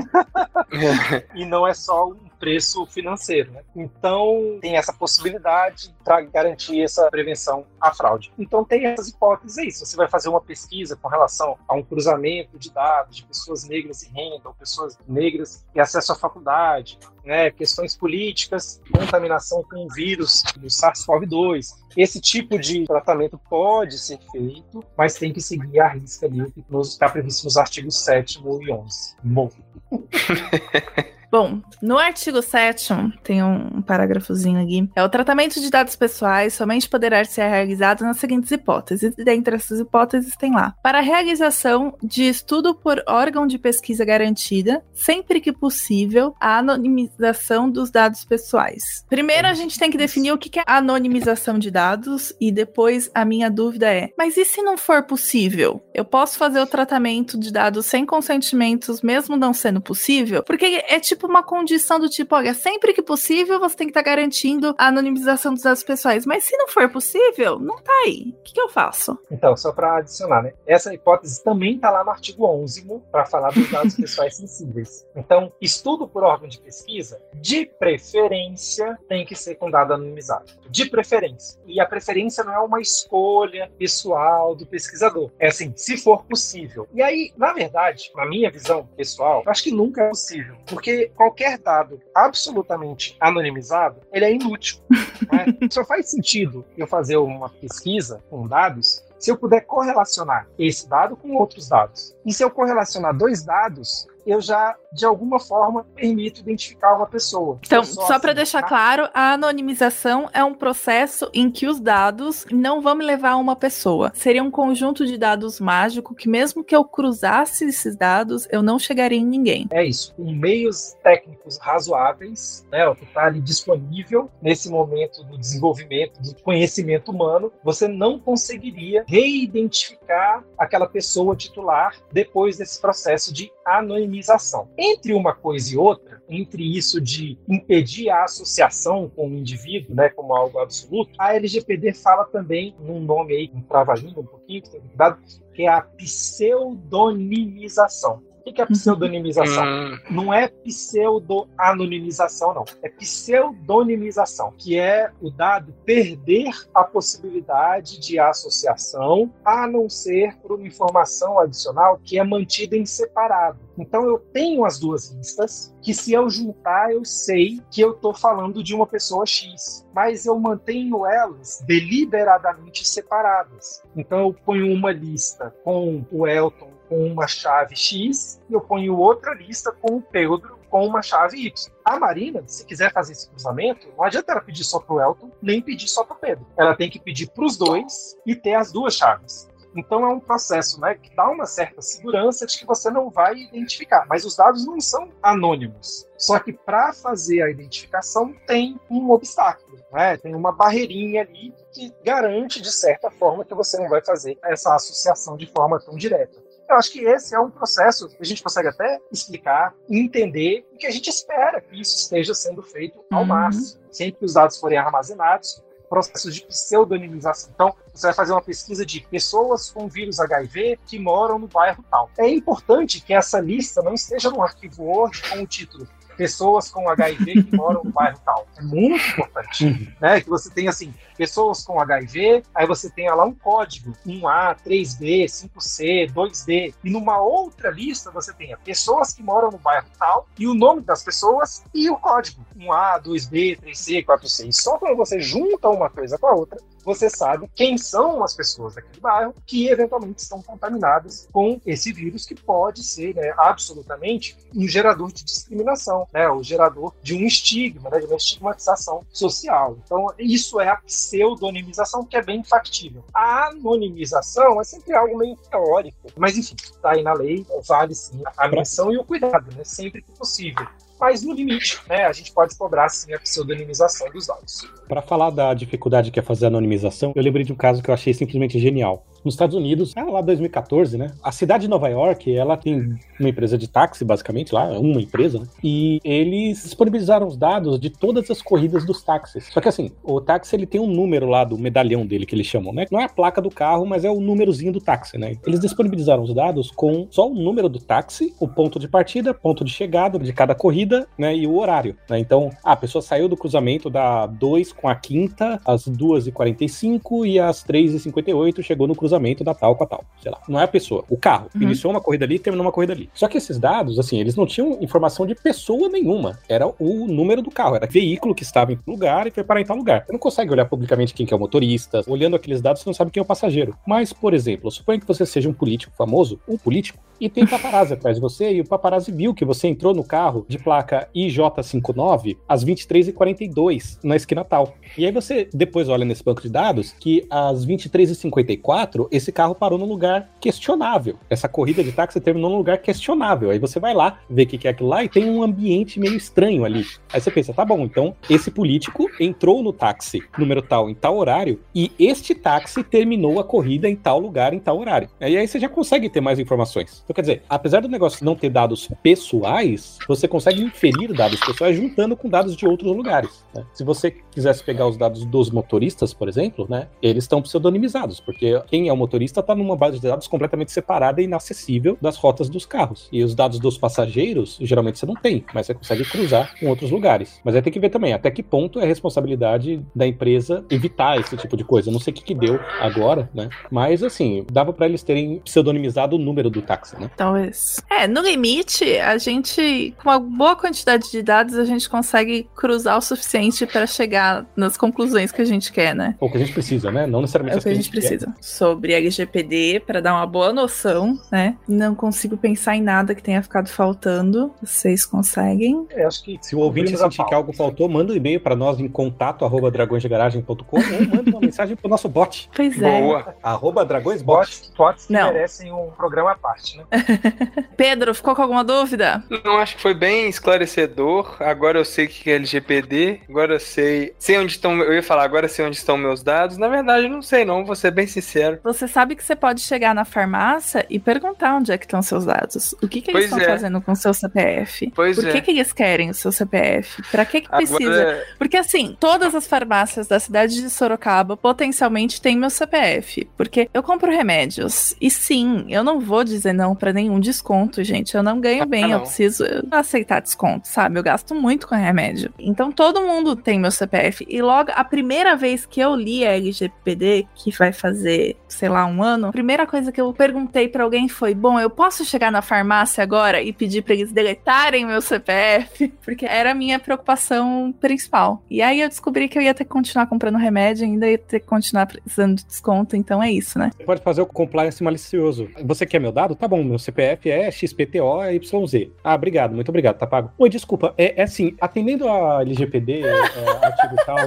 e não é só um preço financeiro. Né? Então, tem essa possibilidade para garantir essa prevenção à fraude. Então, tem essas hipóteses aí. Se você vai fazer uma pesquisa com relação a um cruzamento de dados de pessoas negras e renda, ou pessoas negras e acesso à faculdade, né, questões políticas, contaminação com o vírus do SARS-CoV-2. Esse tipo de tratamento pode ser feito, mas tem que seguir a risca ali, que está previsto nos artigos 7 e 11. Bom. Bom, no artigo 7 tem um parágrafozinho aqui. É o tratamento de dados pessoais somente poderá ser realizado nas seguintes hipóteses. E dentre essas hipóteses tem lá. Para a realização de estudo por órgão de pesquisa garantida, sempre que possível, a anonimização dos dados pessoais. Primeiro a gente tem que definir o que é anonimização de dados e depois a minha dúvida é: mas e se não for possível? Eu posso fazer o tratamento de dados sem consentimentos mesmo não sendo possível? Porque é tipo uma condição do tipo, olha, sempre que possível você tem que estar tá garantindo a anonimização dos dados pessoais, mas se não for possível, não tá aí. O que, que eu faço? Então, só para adicionar, né? Essa hipótese também está lá no artigo 11 para falar dos dados pessoais sensíveis. Então, estudo por órgão de pesquisa, de preferência, tem que ser com dado anonimizado. De preferência. E a preferência não é uma escolha pessoal do pesquisador. É assim, se for possível. E aí, na verdade, na minha visão pessoal, acho que nunca é possível. Porque qualquer dado absolutamente anonimizado, ele é inútil. Né? Só faz sentido eu fazer uma pesquisa com dados se eu puder correlacionar esse dado com outros dados. E se eu correlacionar dois dados, eu já, de alguma forma, permito identificar uma pessoa. Então, só, só para assim, deixar tá? claro, a anonimização é um processo em que os dados não vão me levar a uma pessoa. Seria um conjunto de dados mágico que, mesmo que eu cruzasse esses dados, eu não chegaria em ninguém. É isso. Com meios técnicos razoáveis, né, o que está ali disponível nesse momento do desenvolvimento do conhecimento humano, você não conseguiria reidentificar aquela pessoa titular depois desse processo de anonimização. Entre uma coisa e outra, entre isso de impedir a associação com o indivíduo, né, como algo absoluto, a LGPD fala também num nome aí, um trava-língua um pouquinho, que tem cuidado, que é a pseudonimização. O que é pseudonimização? Hum. Não é pseudo-anonimização, não. É pseudonimização, que é o dado perder a possibilidade de associação, a não ser por uma informação adicional que é mantida em separado. Então eu tenho as duas listas, que se eu juntar, eu sei que eu estou falando de uma pessoa X, mas eu mantenho elas deliberadamente separadas. Então eu ponho uma lista com o Elton com uma chave X e eu ponho outra lista com o Pedro com uma chave Y. A Marina, se quiser fazer esse cruzamento, não adianta ela pedir só para o Elton, nem pedir só para o Pedro. Ela tem que pedir para os dois e ter as duas chaves. Então é um processo né, que dá uma certa segurança de que você não vai identificar. Mas os dados não são anônimos. Só que para fazer a identificação tem um obstáculo, né? tem uma barreirinha ali que garante, de certa forma, que você não vai fazer essa associação de forma tão direta. Eu acho que esse é um processo que a gente consegue até explicar, entender e que a gente espera que isso esteja sendo feito ao uhum. máximo. Sempre que os dados forem armazenados, processos de pseudonimização. Então, você vai fazer uma pesquisa de pessoas com vírus HIV que moram no bairro tal. É importante que essa lista não esteja num arquivo Word com o título pessoas com HIV que moram no bairro tal. É muito importante, uhum. né? Que você tem assim, pessoas com HIV, aí você tem lá um código, 1A, 3B, 5C, 2D, e numa outra lista você tem pessoas que moram no bairro tal e o nome das pessoas e o código, 1A, 2B, 3C, 4C. E só quando você junta uma coisa com a outra, você sabe quem são as pessoas daquele bairro que eventualmente estão contaminadas com esse vírus que pode ser né, absolutamente um gerador de discriminação, né, o gerador de um estigma, né, de uma estigmatização social. Então, isso é a pseudonimização que é bem factível. A anonimização é sempre algo meio teórico, mas enfim, está aí na lei, vale sim a menção e o cuidado, né, sempre que possível mas no limite, né, a gente pode cobrar sim a pseudonimização dos dados. Para falar da dificuldade que é fazer a anonimização, eu lembrei de um caso que eu achei simplesmente genial nos Estados Unidos, ah, lá 2014, né? A cidade de Nova York, ela tem uma empresa de táxi, basicamente, lá, uma empresa, né? E eles disponibilizaram os dados de todas as corridas dos táxis. Só que assim, o táxi ele tem um número lá do medalhão dele que eles chamam, né? Não é a placa do carro, mas é o númerozinho do táxi, né? Eles disponibilizaram os dados com só o número do táxi, o ponto de partida, ponto de chegada de cada corrida, né? E o horário, né? Então, a pessoa saiu do cruzamento da 2 com a quinta, às 2h45 e às 3h58 chegou no cruzamento cruzamento da tal com a tal, sei lá. Não é a pessoa, o carro. Uhum. Iniciou uma corrida ali e terminou uma corrida ali. Só que esses dados, assim, eles não tinham informação de pessoa nenhuma. Era o número do carro, era veículo que estava em lugar e foi parar em tal lugar. Você não consegue olhar publicamente quem que é o motorista. Olhando aqueles dados, você não sabe quem é o passageiro. Mas, por exemplo, suponha que você seja um político famoso, um político, e tem paparazzi atrás de você, e o paparazzi viu que você entrou no carro de placa IJ59 às 23h42, na esquina tal. E aí você depois olha nesse banco de dados que às 23h54 esse carro parou num lugar questionável. Essa corrida de táxi terminou num lugar questionável. Aí você vai lá, vê o que que é aquilo lá e tem um ambiente meio estranho ali. Aí você pensa, tá bom, então esse político entrou no táxi número tal em tal horário e este táxi terminou a corrida em tal lugar em tal horário. E aí você já consegue ter mais informações. Então, quer dizer, apesar do negócio não ter dados pessoais, você consegue inferir dados pessoais juntando com dados de outros lugares. né? Se você quisesse pegar os dados dos motoristas, por exemplo, né, eles estão pseudonimizados, porque quem é o motorista está numa base de dados completamente separada e inacessível das rotas dos carros. E os dados dos passageiros, geralmente você não tem, mas você consegue cruzar com outros lugares. Mas aí tem que ver também até que ponto é responsabilidade da empresa evitar esse tipo de coisa. Eu não sei o que, que deu agora, né? Mas assim, dava para eles terem pseudonimizado o número do táxi, né? Talvez. É, no limite, a gente, com uma boa quantidade de dados, a gente consegue cruzar o suficiente para chegar nas conclusões que a gente quer, né? Ou que a gente precisa, né? Não necessariamente É o as que a gente quer. precisa. Sobre LGPD, para dar uma boa noção, né? Não consigo pensar em nada que tenha ficado faltando. Vocês conseguem? Eu acho que Se o ouvinte sentir que algo faltou, manda um e-mail para nós em contato arroba dragõesdegaragem.com ou manda uma mensagem pro nosso bot, Pois é. Boa. arroba dragõesbot. Bots, Não. merecem um programa à parte, né? Pedro, ficou com alguma dúvida? Não, acho que foi bem esclarecedor. Agora eu sei o que é LGPD. Agora eu sei. Sei onde estão. Eu ia falar, agora eu sei onde estão meus dados. Na verdade, eu não sei, não. Vou ser bem sincero. Você sabe que você pode chegar na farmácia e perguntar onde é que estão seus dados. O que, que eles estão é. fazendo com o seu CPF? Pois Por que, é. que eles querem o seu CPF? Pra que, que precisa? Agora, Porque assim, todas as farmácias da cidade de Sorocaba potencialmente têm meu CPF. Porque eu compro remédios. E sim, eu não vou dizer não pra nenhum desconto, gente. Eu não ganho Ah, bem, eu não. preciso aceitar desconto, sabe? Eu gasto muito com remédio. Então todo mundo tem meu CPF. E logo, a primeira vez que eu li a LGPD, que vai fazer, sei lá, um ano, a primeira coisa que eu perguntei pra alguém foi: bom, eu posso chegar na farmácia agora e pedir pra eles deletarem meu CPF? Porque era a minha preocupação principal. E aí eu descobri que eu ia ter que continuar comprando remédio, ainda ia ter que continuar precisando de desconto, então é isso, né? Você pode fazer o compliance malicioso. Você quer meu dado? Tá bom, meu CPF é XPTOYZ. Ah, obrigado, muito obrigado, tá pago. Oi, desculpa, é, é assim, atendendo a LGPD, é, artigo tal,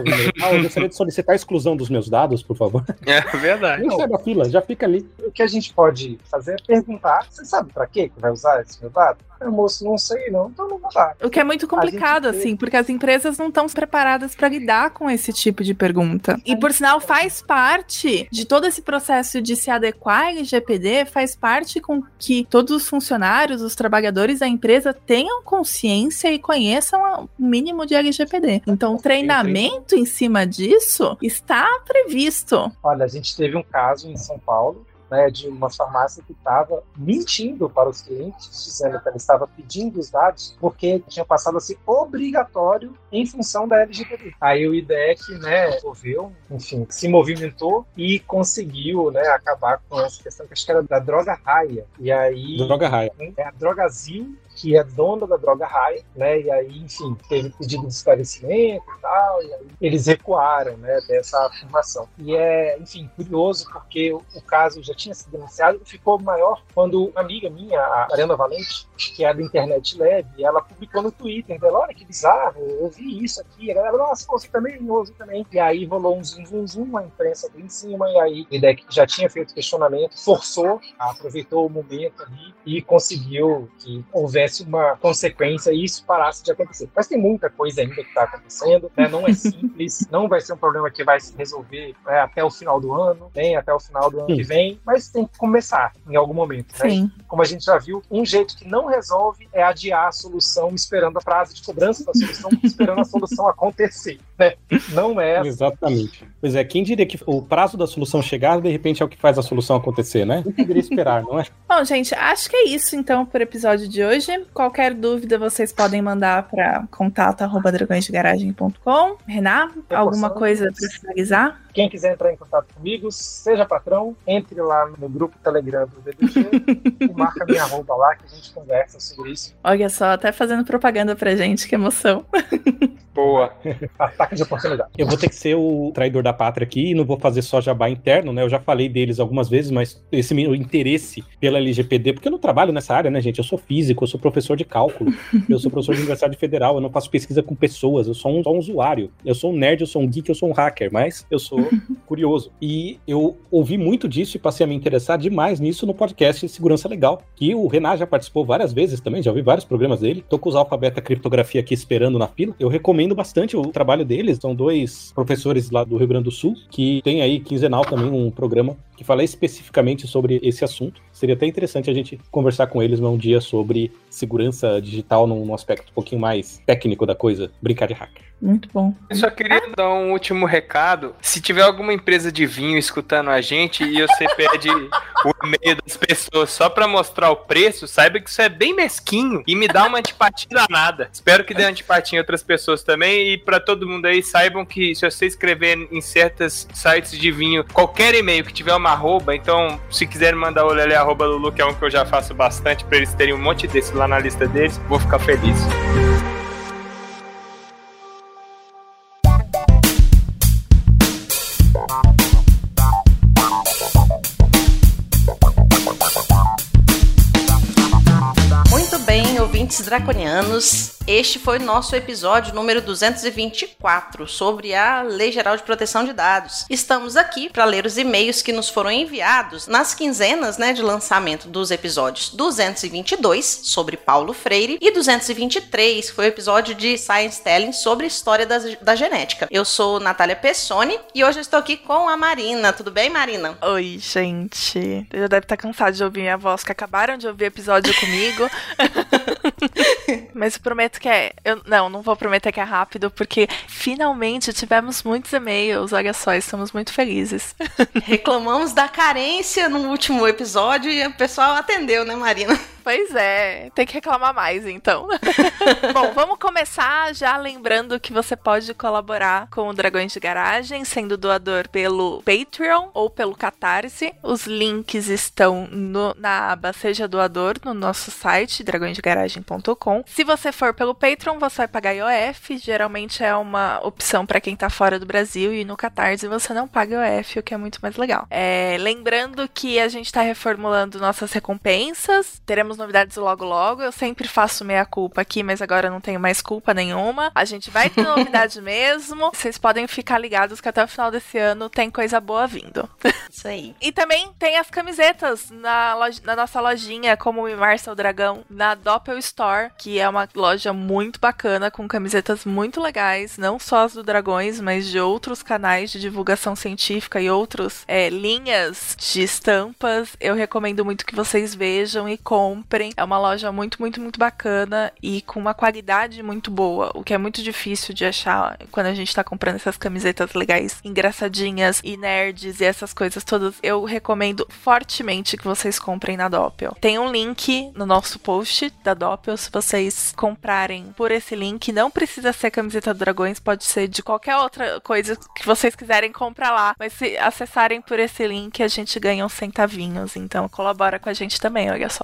eu gostaria de solicitar a exclusão dos meus dados, por favor. é verdade. Nem sai da fila, já fica ali. O que a gente pode fazer é perguntar: você sabe pra quê que vai usar esse meu dado? Eu, moço, não sei não, então não vou dar. O que é muito complicado, gente assim, porque as empresas não estão preparadas para lidar com esse tipo de pergunta. E, por sinal, faz parte de todo esse processo de se adequar à LGPD, faz parte com que todos os funcionários, os trabalhadores da empresa tenham consciência e conheçam o mínimo de LGPD. Então, o treinamento em cima disso está previsto. Olha, a gente teve um caso em São Paulo. Né, de uma farmácia que estava mentindo para os clientes, dizendo que ela estava pedindo os dados porque tinha passado a ser obrigatório em função da LGPD. Aí o IDEC, né, ouviu, enfim, se movimentou e conseguiu, né, acabar com essa questão que acho que era da droga raia. E aí Droga raia. é a Drogazil, que é dona da Droga Raia, né? E aí, enfim, teve pedido de esclarecimento e tal, e aí eles recuaram, né, dessa afirmação. E é, enfim, curioso porque o, caso já tinha sido denunciado e ficou maior quando uma amiga minha, a Ariana Valente, que é da Internet Lab, ela publicou no Twitter dela, olha que bizarro, eu vi isso aqui, a galera, nossa, você também, eu ouvi também. E aí rolou um zoom, zoom, zoom, a imprensa veio em cima, e aí o IDEC já tinha feito questionamento, forçou, aproveitou o momento ali e conseguiu que houvesse uma consequência e isso parasse de acontecer. Mas tem muita coisa ainda que está acontecendo, né? não é simples, não vai ser um problema que vai se resolver né, até o final do ano, nem até o final do ano que vem, mas tem que começar em algum momento. Né? Sim. Como a gente já viu, um jeito que não resolve é adiar a solução esperando a prazo de cobrança da solução, esperando a solução acontecer. Né? Não é assim. Exatamente. Pois é, quem diria que o prazo da solução chegar, de repente, é o que faz a solução acontecer, né? Não poderia esperar, não é? Bom, gente, acho que é isso então para o episódio de hoje. Hoje. Qualquer dúvida vocês podem mandar para contato@dragõesdegaragem.com. Renan, alguma coisa para finalizar? Quem quiser entrar em contato comigo, seja patrão, entre lá no grupo Telegram do DDG e marca minha arroba lá que a gente conversa sobre isso. Olha só, até fazendo propaganda pra gente, que emoção. Boa. Ataque de oportunidade. Eu vou ter que ser o traidor da pátria aqui e não vou fazer só jabá interno, né? Eu já falei deles algumas vezes, mas esse meu interesse pela LGPD, porque eu não trabalho nessa área, né, gente? Eu sou físico, eu sou professor de cálculo, eu sou professor de Universidade Federal, eu não faço pesquisa com pessoas, eu sou um, só um usuário. Eu sou um nerd, eu sou um geek, eu sou um hacker, mas eu sou curioso. E eu ouvi muito disso e passei a me interessar demais nisso no podcast Segurança Legal, que o Renan já participou várias vezes também, já ouvi vários programas dele. Tô com os alfabeta criptografia aqui esperando na fila. Eu recomendo bastante o trabalho deles. São dois professores lá do Rio Grande do Sul que tem aí quinzenal também um programa que fala especificamente sobre esse assunto. Seria até interessante a gente conversar com eles um dia sobre segurança digital num, num aspecto um pouquinho mais técnico da coisa, brincar de hacker. Muito bom. Eu só queria dar um último recado. Se tiver alguma empresa de vinho escutando a gente e você pede o e-mail das pessoas só pra mostrar o preço, saiba que isso é bem mesquinho e me dá uma antipatia danada. Espero que dê antipatia em outras pessoas também e pra todo mundo aí saibam que se você escrever em certos sites de vinho qualquer e-mail que tiver uma arroba, então se quiserem mandar o lele arroba Lulu, que é um que eu já faço bastante pra eles terem um monte desse lá na lista deles, vou ficar feliz. Muito draconianos, este foi o nosso episódio número 224 sobre a Lei Geral de Proteção de Dados. Estamos aqui para ler os e-mails que nos foram enviados nas quinzenas né, de lançamento dos episódios 222 sobre Paulo Freire e 223, que foi o episódio de Science Telling sobre história da, da genética. Eu sou Natália Pessoni e hoje eu estou aqui com a Marina. Tudo bem, Marina? Oi, gente. Eu já deve estar cansado de ouvir minha voz, que acabaram de ouvir episódio comigo. Mas eu prometo que é. Eu, não, não vou prometer que é rápido, porque finalmente tivemos muitos e-mails. Olha só, estamos muito felizes. Reclamamos da carência no último episódio e o pessoal atendeu, né, Marina? Pois é, tem que reclamar mais então. Bom, vamos começar já lembrando que você pode colaborar com o Dragões de Garagem, sendo doador pelo Patreon ou pelo Catarse. Os links estão no, na aba Seja Doador no nosso site, dragõesdegaragem.com. Se você for pelo Patreon, você vai pagar IOF. Geralmente é uma opção para quem tá fora do Brasil e no Catarse você não paga IOF, o que é muito mais legal. É, lembrando que a gente tá reformulando nossas recompensas. Teremos novidades logo logo. Eu sempre faço meia culpa aqui, mas agora não tenho mais culpa nenhuma. A gente vai ter novidade mesmo. Vocês podem ficar ligados que até o final desse ano tem coisa boa vindo. Isso aí. E também tem as camisetas na, loja- na nossa lojinha, como o Marcel Dragão, na Doppel Store, que é uma loja muito bacana, com camisetas muito legais, não só as do Dragões, mas de outros canais de divulgação científica e outros é, linhas de estampas. Eu recomendo muito que vocês vejam e comprem. É uma loja muito, muito, muito bacana e com uma qualidade muito boa, o que é muito difícil de achar quando a gente tá comprando essas camisetas legais, engraçadinhas e nerds e essas coisas todas. Eu recomendo fortemente que vocês comprem na Doppel. Tem um link no nosso post da Doppel, se vocês comprarem por esse link, não precisa ser camiseta do Dragões, pode ser de qualquer outra coisa que vocês quiserem comprar lá, mas se acessarem por esse link, a gente ganha uns centavinhos, então colabora com a gente também, olha só.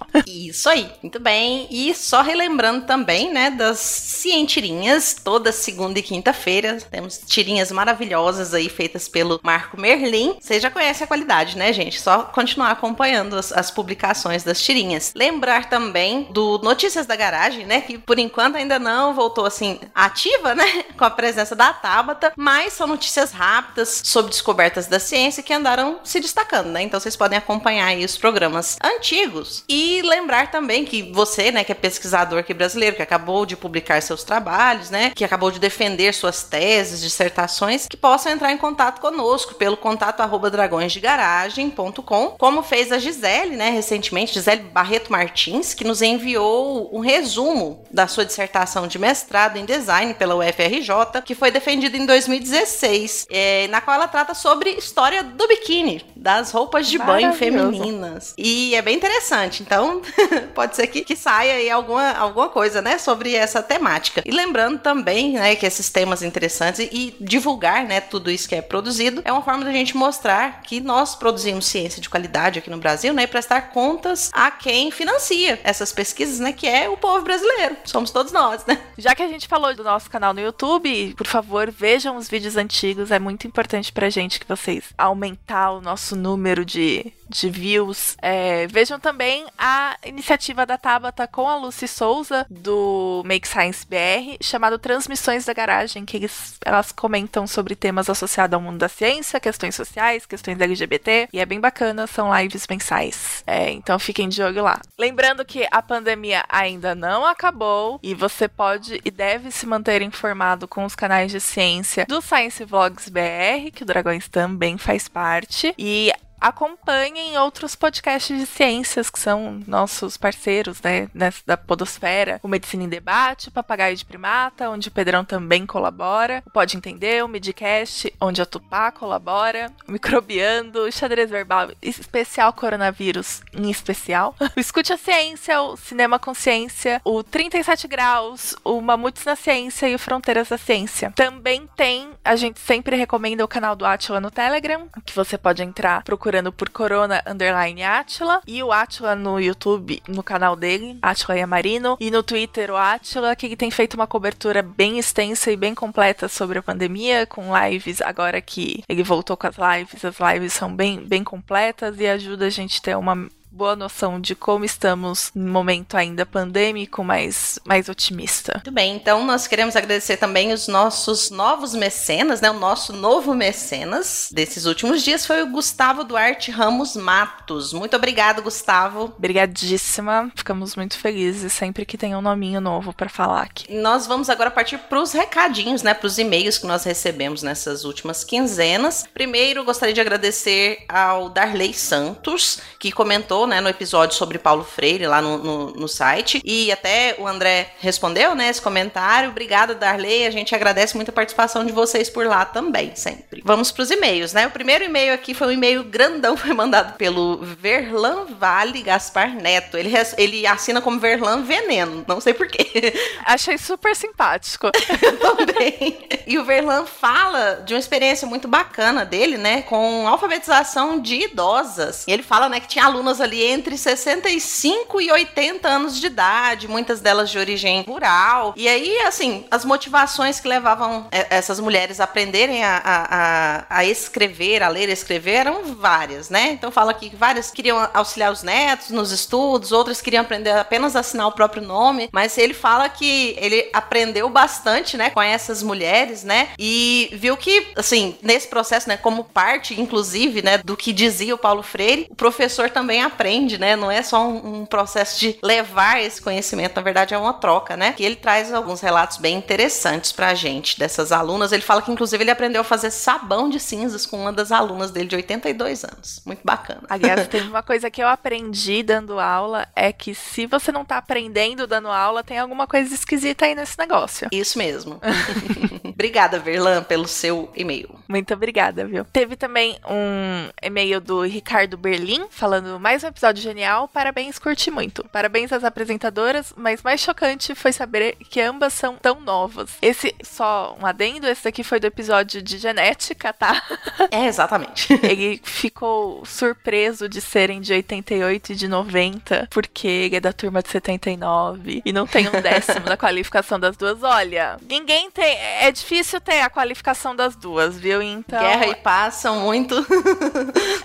Isso aí, muito bem. E só relembrando também, né, das cientirinhas, toda segunda e quinta-feira. Temos tirinhas maravilhosas aí feitas pelo Marco Merlin. Vocês já conhecem a qualidade, né, gente? Só continuar acompanhando as, as publicações das tirinhas. Lembrar também do Notícias da Garagem, né, que por enquanto ainda não voltou assim ativa, né, com a presença da Tabata, mas são notícias rápidas sobre descobertas da ciência que andaram se destacando, né? Então vocês podem acompanhar aí os programas antigos e lembrar também que você, né, que é pesquisador aqui brasileiro, que acabou de publicar seus trabalhos, né, que acabou de defender suas teses, dissertações, que possam entrar em contato conosco pelo contato arroba dragõesdegaragem.com, como fez a Gisele, né, recentemente, Gisele Barreto Martins, que nos enviou um resumo da sua dissertação de mestrado em design pela UFRJ, que foi defendida em 2016, é, na qual ela trata sobre história do biquíni, das roupas de banho femininas. E é bem interessante. Então, pode ser que, que saia aí alguma, alguma coisa, né, sobre essa temática. E lembrando também, né, que esses temas interessantes e, e divulgar, né, tudo isso que é produzido é uma forma da gente mostrar que nós produzimos ciência de qualidade aqui no Brasil, né, e prestar contas a quem financia essas pesquisas, né, que é o povo brasileiro. Somos todos nós, né? Já que a gente falou do nosso canal no YouTube, por favor, vejam os vídeos antigos. É muito importante pra gente que vocês aumentar o nosso número de, de views. É, vejam também a iniciativa da Tabata com a Lucy Souza, do Make Science BR, chamado Transmissões da Garagem, que eles, elas comentam sobre temas associados ao mundo da ciência, questões sociais, questões LGBT, e é bem bacana, são lives mensais. É, então fiquem de olho lá. Lembrando que a pandemia ainda não acabou e você pode e deve se manter informado com os canais de ciência do Science Vlogs BR, que o Dragões também faz parte, e acompanhem outros podcasts de ciências que são nossos parceiros, né, da Podosfera, o Medicina em Debate, o Papagaio de Primata, onde o Pedrão também colabora, o Pode Entender, o Midcast, onde a Tupá colabora, o Microbiando, o Xadrez Verbal, especial Coronavírus em especial, o Escute a Ciência, o Cinema Consciência, o 37 Graus, o Mamutes na Ciência e o Fronteiras da Ciência. Também tem, a gente sempre recomenda o canal do Atila no Telegram, que você pode entrar procurando por Corona Underline Atila e o Atila no YouTube, no canal dele, Atila Yamarino, e no Twitter o Atila, que tem feito uma cobertura bem extensa e bem completa sobre a pandemia, com lives agora que ele voltou com as lives, as lives são bem, bem completas e ajuda a gente a ter uma boa noção de como estamos no momento ainda pandêmico, mas mais otimista. Muito bem, então nós queremos agradecer também os nossos novos mecenas, né? O nosso novo mecenas desses últimos dias foi o Gustavo Duarte Ramos Matos. Muito obrigado, Gustavo. Obrigadíssima. Ficamos muito felizes sempre que tem um nominho novo para falar aqui. Nós vamos agora partir para os recadinhos, né? Para os e-mails que nós recebemos nessas últimas quinzenas. Primeiro, gostaria de agradecer ao Darley Santos, que comentou né, no episódio sobre Paulo Freire lá no, no, no, site. E até o André respondeu, né, esse comentário. Obrigada, Darley. A gente agradece muito a participação de vocês por lá também, sempre. Vamos para os e-mails, né? O primeiro e-mail aqui foi um e-mail grandão, foi mandado pelo Verlan Vale Gaspar Neto. Ele, ele assina como Verlan Veneno, não sei porquê. Achei super simpático. também. E o Verlan fala de uma experiência muito bacana dele, né, com alfabetização de idosas. E ele fala, né, que tinha alunas ali entre 65 e 80 anos de idade, muitas delas de origem rural. E aí, assim, as motivações que levavam essas mulheres a aprenderem a, a, a escrever, a ler e escrever, eram várias, né? Então fala aqui que várias queriam auxiliar os netos nos estudos, outras queriam aprender apenas a assinar o próprio nome, mas ele fala que ele aprendeu bastante, né, com essas mulheres, né? E viu que, assim, nesse processo, né, como parte, inclusive, né, do que dizia o Paulo Freire, o professor também aprende, né? Não é só um, um, processo de levar esse conhecimento, na verdade é uma troca, né? Que ele traz alguns relatos bem interessantes pra gente dessas alunas. Ele fala que inclusive ele aprendeu a fazer sabão de cinzas com uma das alunas dele de 82 anos. Muito bacana. Aliás, teve uma coisa que eu aprendi dando aula é que se você não tá aprendendo dando aula, tem alguma coisa esquisita aí nesse negócio. Isso mesmo. Obrigada, Verlan, pelo seu e-mail. Muito obrigada, viu? Teve também um e-mail do Ricardo Berlim falando mais um episódio genial. Parabéns, curti muito. Parabéns às apresentadoras, mas mais chocante foi saber que ambas são tão novas. Esse, só um adendo, esse daqui foi do episódio de genética, tá? É, exatamente. ele ficou surpreso de serem de 88 e de 90, porque ele é da turma de 79 e não tem um décimo da qualificação das duas. Olha, ninguém tem. É difícil ter a qualificação das duas, viu? Então. Guerra e paz são muito.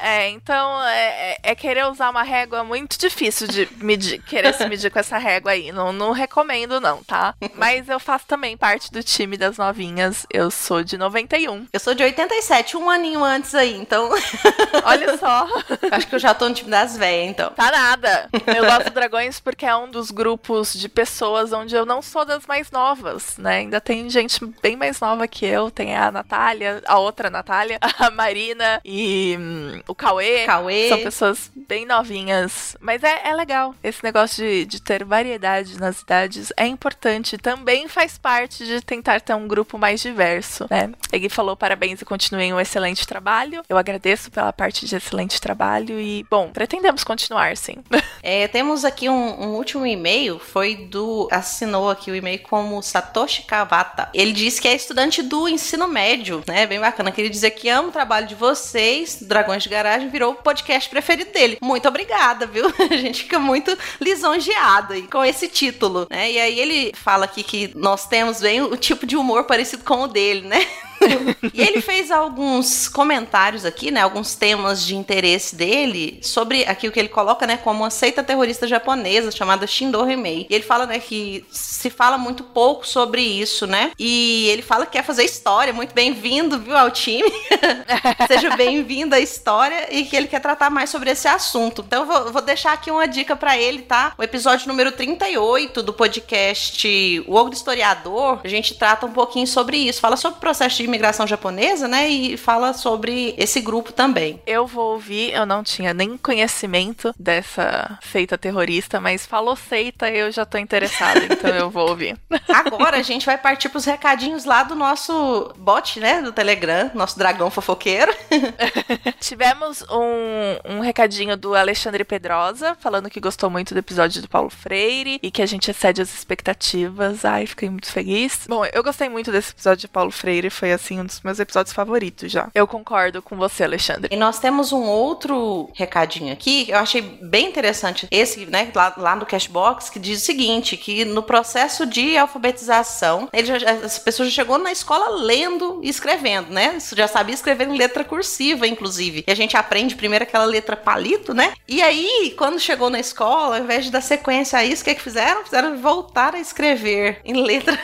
é, então é, é, querer usar uma régua muito difícil de medir, querer se medir com essa régua aí. Não, não recomendo, não, tá? Mas eu faço também parte do time das novinhas. Eu sou de 91. Eu sou de 87, um aninho antes aí, então. Olha só. Acho que eu já tô no time das velhas, então. Tá nada. Eu gosto do Dragões porque é um dos grupos de pessoas onde eu não sou das mais novas, né? Ainda tem gente bem mais nova que eu. Tem a Natália, a outra Natália, a Marina e hum, o Cauê. Cauê. São pessoas bem novinhas. Mas é, é legal. Esse negócio de, de ter variedade nas idades é importante. Também faz parte de tentar ter um grupo mais diverso, né? Ele falou parabéns e continuem um excelente trabalho. Eu agradeço pela parte de excelente trabalho e, bom, pretendemos continuar, sim. É, temos aqui um, um último e-mail, foi do. assinou aqui o e-mail como Satoshi Kawata. Ele disse que é estudante do ensino médio, né? Bem bacana. Queria dizer que ama o trabalho de vocês. Dragões de Garagem virou o podcast preferido dele. Muito obrigada, viu? A gente fica muito lisonjeado aí com esse título, né? E aí ele fala aqui que nós temos bem o tipo de humor parecido com o dele, né? E ele fez alguns comentários aqui, né? Alguns temas de interesse dele sobre aqui o que ele coloca, né? Como uma seita terrorista japonesa chamada Shindo Remei. E ele fala, né, que se fala muito pouco sobre isso, né? E ele fala que quer fazer história. Muito bem-vindo, viu, ao time. Seja bem-vindo à história e que ele quer tratar mais sobre esse assunto. Então eu vou, vou deixar aqui uma dica para ele, tá? O episódio número 38 do podcast O Ogro Historiador, a gente trata um pouquinho sobre isso. Fala sobre o processo de imigração japonesa, né? E fala sobre esse grupo também. Eu vou ouvir, eu não tinha nem conhecimento dessa seita terrorista, mas falou seita, eu já tô interessada, então eu vou ouvir. Agora a gente vai partir pros recadinhos lá do nosso bot, né? Do Telegram, nosso dragão fofoqueiro. Tivemos um, um recadinho do Alexandre Pedrosa, falando que gostou muito do episódio do Paulo Freire e que a gente excede as expectativas. Ai, fiquei muito feliz. Bom, eu gostei muito desse episódio de Paulo Freire, foi assim um dos meus episódios favoritos já. Eu concordo com você, Alexandre. E nós temos um outro recadinho aqui, eu achei bem interessante, esse, né, lá, lá no Cashbox, que diz o seguinte, que no processo de alfabetização, ele já, essa pessoa já chegou na escola lendo e escrevendo, né? Já sabia escrever em letra cursiva, inclusive. E a gente aprende primeiro aquela letra palito, né? E aí, quando chegou na escola, ao invés de dar sequência a isso, o que, é que fizeram? Fizeram voltar a escrever em letra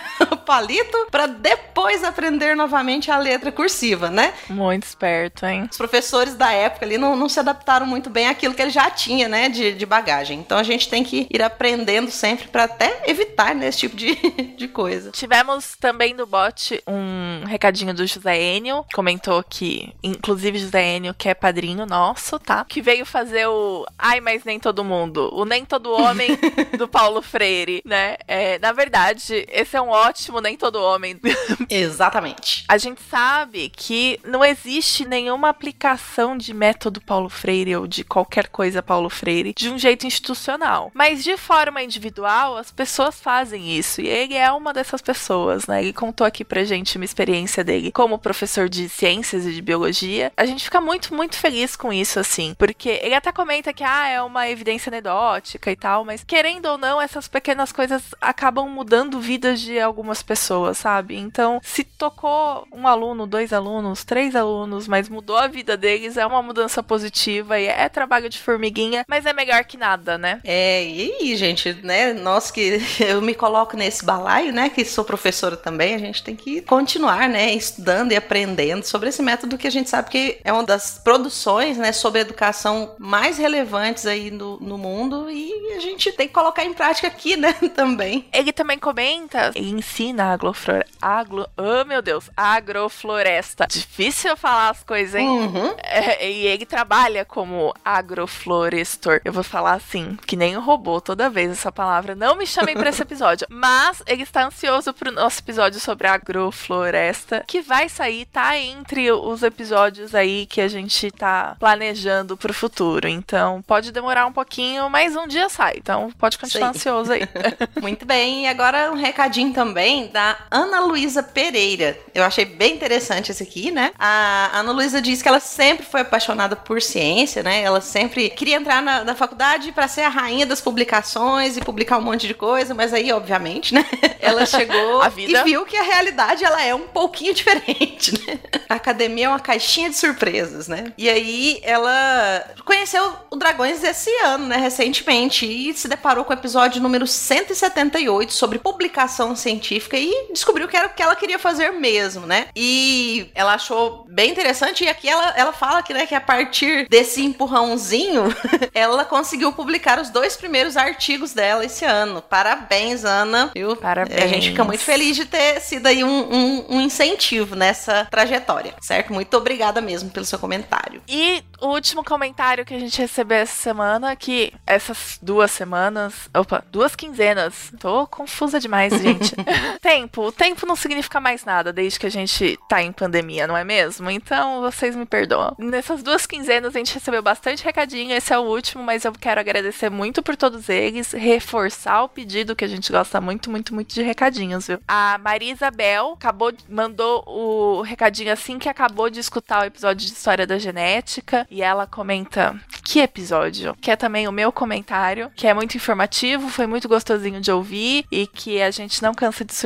palito para depois aprender novamente a letra cursiva, né? Muito esperto, hein? Os professores da época ali não, não se adaptaram muito bem àquilo que ele já tinha, né, de, de bagagem. Então a gente tem que ir aprendendo sempre para até evitar né, esse tipo de, de coisa. Tivemos também do bot um recadinho do José Enio, comentou que, inclusive José Enio, que é padrinho nosso, tá? Que veio fazer o Ai, mas nem todo mundo, o Nem Todo Homem do Paulo Freire, né? É, na verdade, esse é um ótimo Nem Todo Homem. Exatamente. A gente sabe que não existe nenhuma aplicação de método Paulo Freire ou de qualquer coisa Paulo Freire de um jeito institucional. Mas de forma individual, as pessoas fazem isso. E ele é uma dessas pessoas, né? Ele contou aqui pra gente uma experiência dele como professor de ciências e de biologia. A gente fica muito, muito feliz com isso, assim. Porque ele até comenta que, ah, é uma evidência anedótica e tal, mas querendo ou não, essas pequenas coisas acabam mudando vidas de algumas pessoas, sabe? Então, se tocou um aluno, dois alunos, três alunos, mas mudou a vida deles, é uma mudança positiva e é trabalho de formiguinha, mas é melhor que nada, né? É, e aí, gente, né? Nós que eu me coloco nesse balaio, né? Que sou professora também, a gente tem que continuar, né? Estudando e aprendendo sobre esse método que a gente sabe que é uma das produções, né? Sobre educação mais relevantes aí no, no mundo e a gente tem que colocar em prática aqui, né? Também. Ele também comenta, ele ensina agrofloresta. Aglo, oh meu Deus, agrofloresta. Difícil falar as coisas, hein? Uhum. É, e ele trabalha como agroflorestor. Eu vou falar assim, que nem um robô toda vez essa palavra. Não me chamem pra esse episódio. Mas ele está ansioso pro nosso episódio sobre agrofloresta, que vai sair, tá entre os episódios aí que a gente tá planejando pro futuro. Então pode demorar um pouquinho, mas um dia sai. Então pode continuar ansioso aí. Muito bem, e agora um recadinho também da Ana Luísa Pereira. Eu achei bem interessante esse aqui, né? A Ana Luísa diz que ela sempre foi apaixonada por ciência, né? Ela sempre queria entrar na, na faculdade para ser a rainha das publicações e publicar um monte de coisa, mas aí, obviamente, né? Ela chegou e viu que a realidade ela é um pouquinho diferente, né? A academia é uma caixinha de surpresas, né? E aí ela conheceu o Dragões esse ano, né? Recentemente, e se deparou com o episódio número 178 sobre publicação científica e descobriu que era o que ela queria fazer mesmo, né? E ela achou bem interessante. E aqui ela, ela fala que, né, que a partir desse empurrãozinho, ela conseguiu publicar os dois primeiros artigos dela esse ano. Parabéns, Ana. Viu? Parabéns. A gente fica muito feliz de ter sido aí um, um, um incentivo nessa trajetória, certo? Muito obrigada mesmo pelo seu comentário. E o último comentário que a gente recebeu essa semana, que essas duas semanas, opa, duas quinzenas, tô confusa demais, gente. tempo, o tempo não significa mais nada desde que a gente tá em pandemia, não é mesmo? Então, vocês me perdoam. Nessas duas quinzenas a gente recebeu bastante recadinho, esse é o último, mas eu quero agradecer muito por todos eles, reforçar o pedido que a gente gosta muito, muito, muito de recadinhos, viu? A Maria Isabel acabou, mandou o recadinho assim que acabou de escutar o episódio de História da Genética e ela comenta que episódio, que é também o meu comentário, que é muito informativo, foi muito gostosinho de ouvir e que a gente não cansa de surpreender.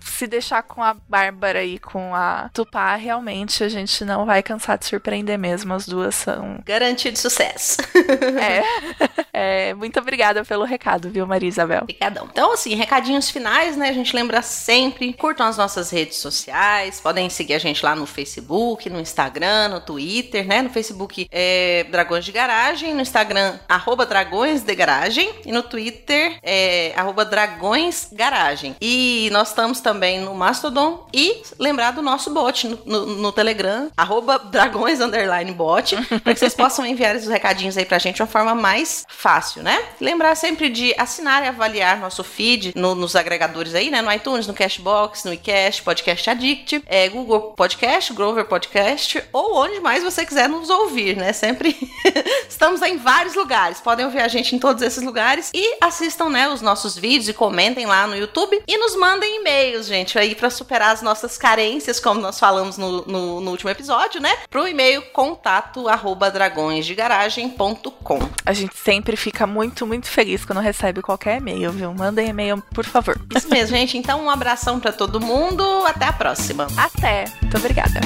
Se deixar com a Bárbara e com a Tupá, realmente a gente não vai cansar de surpreender mesmo. As duas são. Garantido sucesso. É. é muito obrigada pelo recado, viu, Maria Isabel? Obrigadão. Então, assim, recadinhos finais, né? A gente lembra sempre, curtam as nossas redes sociais, podem seguir a gente lá no Facebook, no Instagram, no Twitter, né? No Facebook é Dragões de Garagem, no Instagram, arroba Dragões de Garagem, e no Twitter é arroba Dragões Garagem. E nós estamos também no Mastodon e lembrar do nosso bot no, no, no Telegram, arroba Dragões Underline Bot, para que vocês possam enviar os recadinhos aí pra gente de uma forma mais fácil, né? Lembrar sempre de assinar e avaliar nosso feed no- nos agregadores aí, né? No iTunes, no Cashbox, no iCast, Podcast Addict, é, Google Podcast, Grover Podcast, ou onde mais você quiser nos ouvir, né? Sempre estamos em vários lugares. Podem ouvir a gente em todos esses lugares e assistam, né, os nossos vídeos e comentem lá no YouTube e nos mandem e-mails, gente, aí pra superar as nossas carências, como nós falamos no, no- no último episódio, né? Pro e-mail contato arroba dragõesdegaragem.com. A gente sempre fica muito, muito feliz quando recebe qualquer e-mail, viu? Mandem e-mail, por favor. Isso mesmo, gente. Então, um abração pra todo mundo. Até a próxima. Até. Muito obrigada.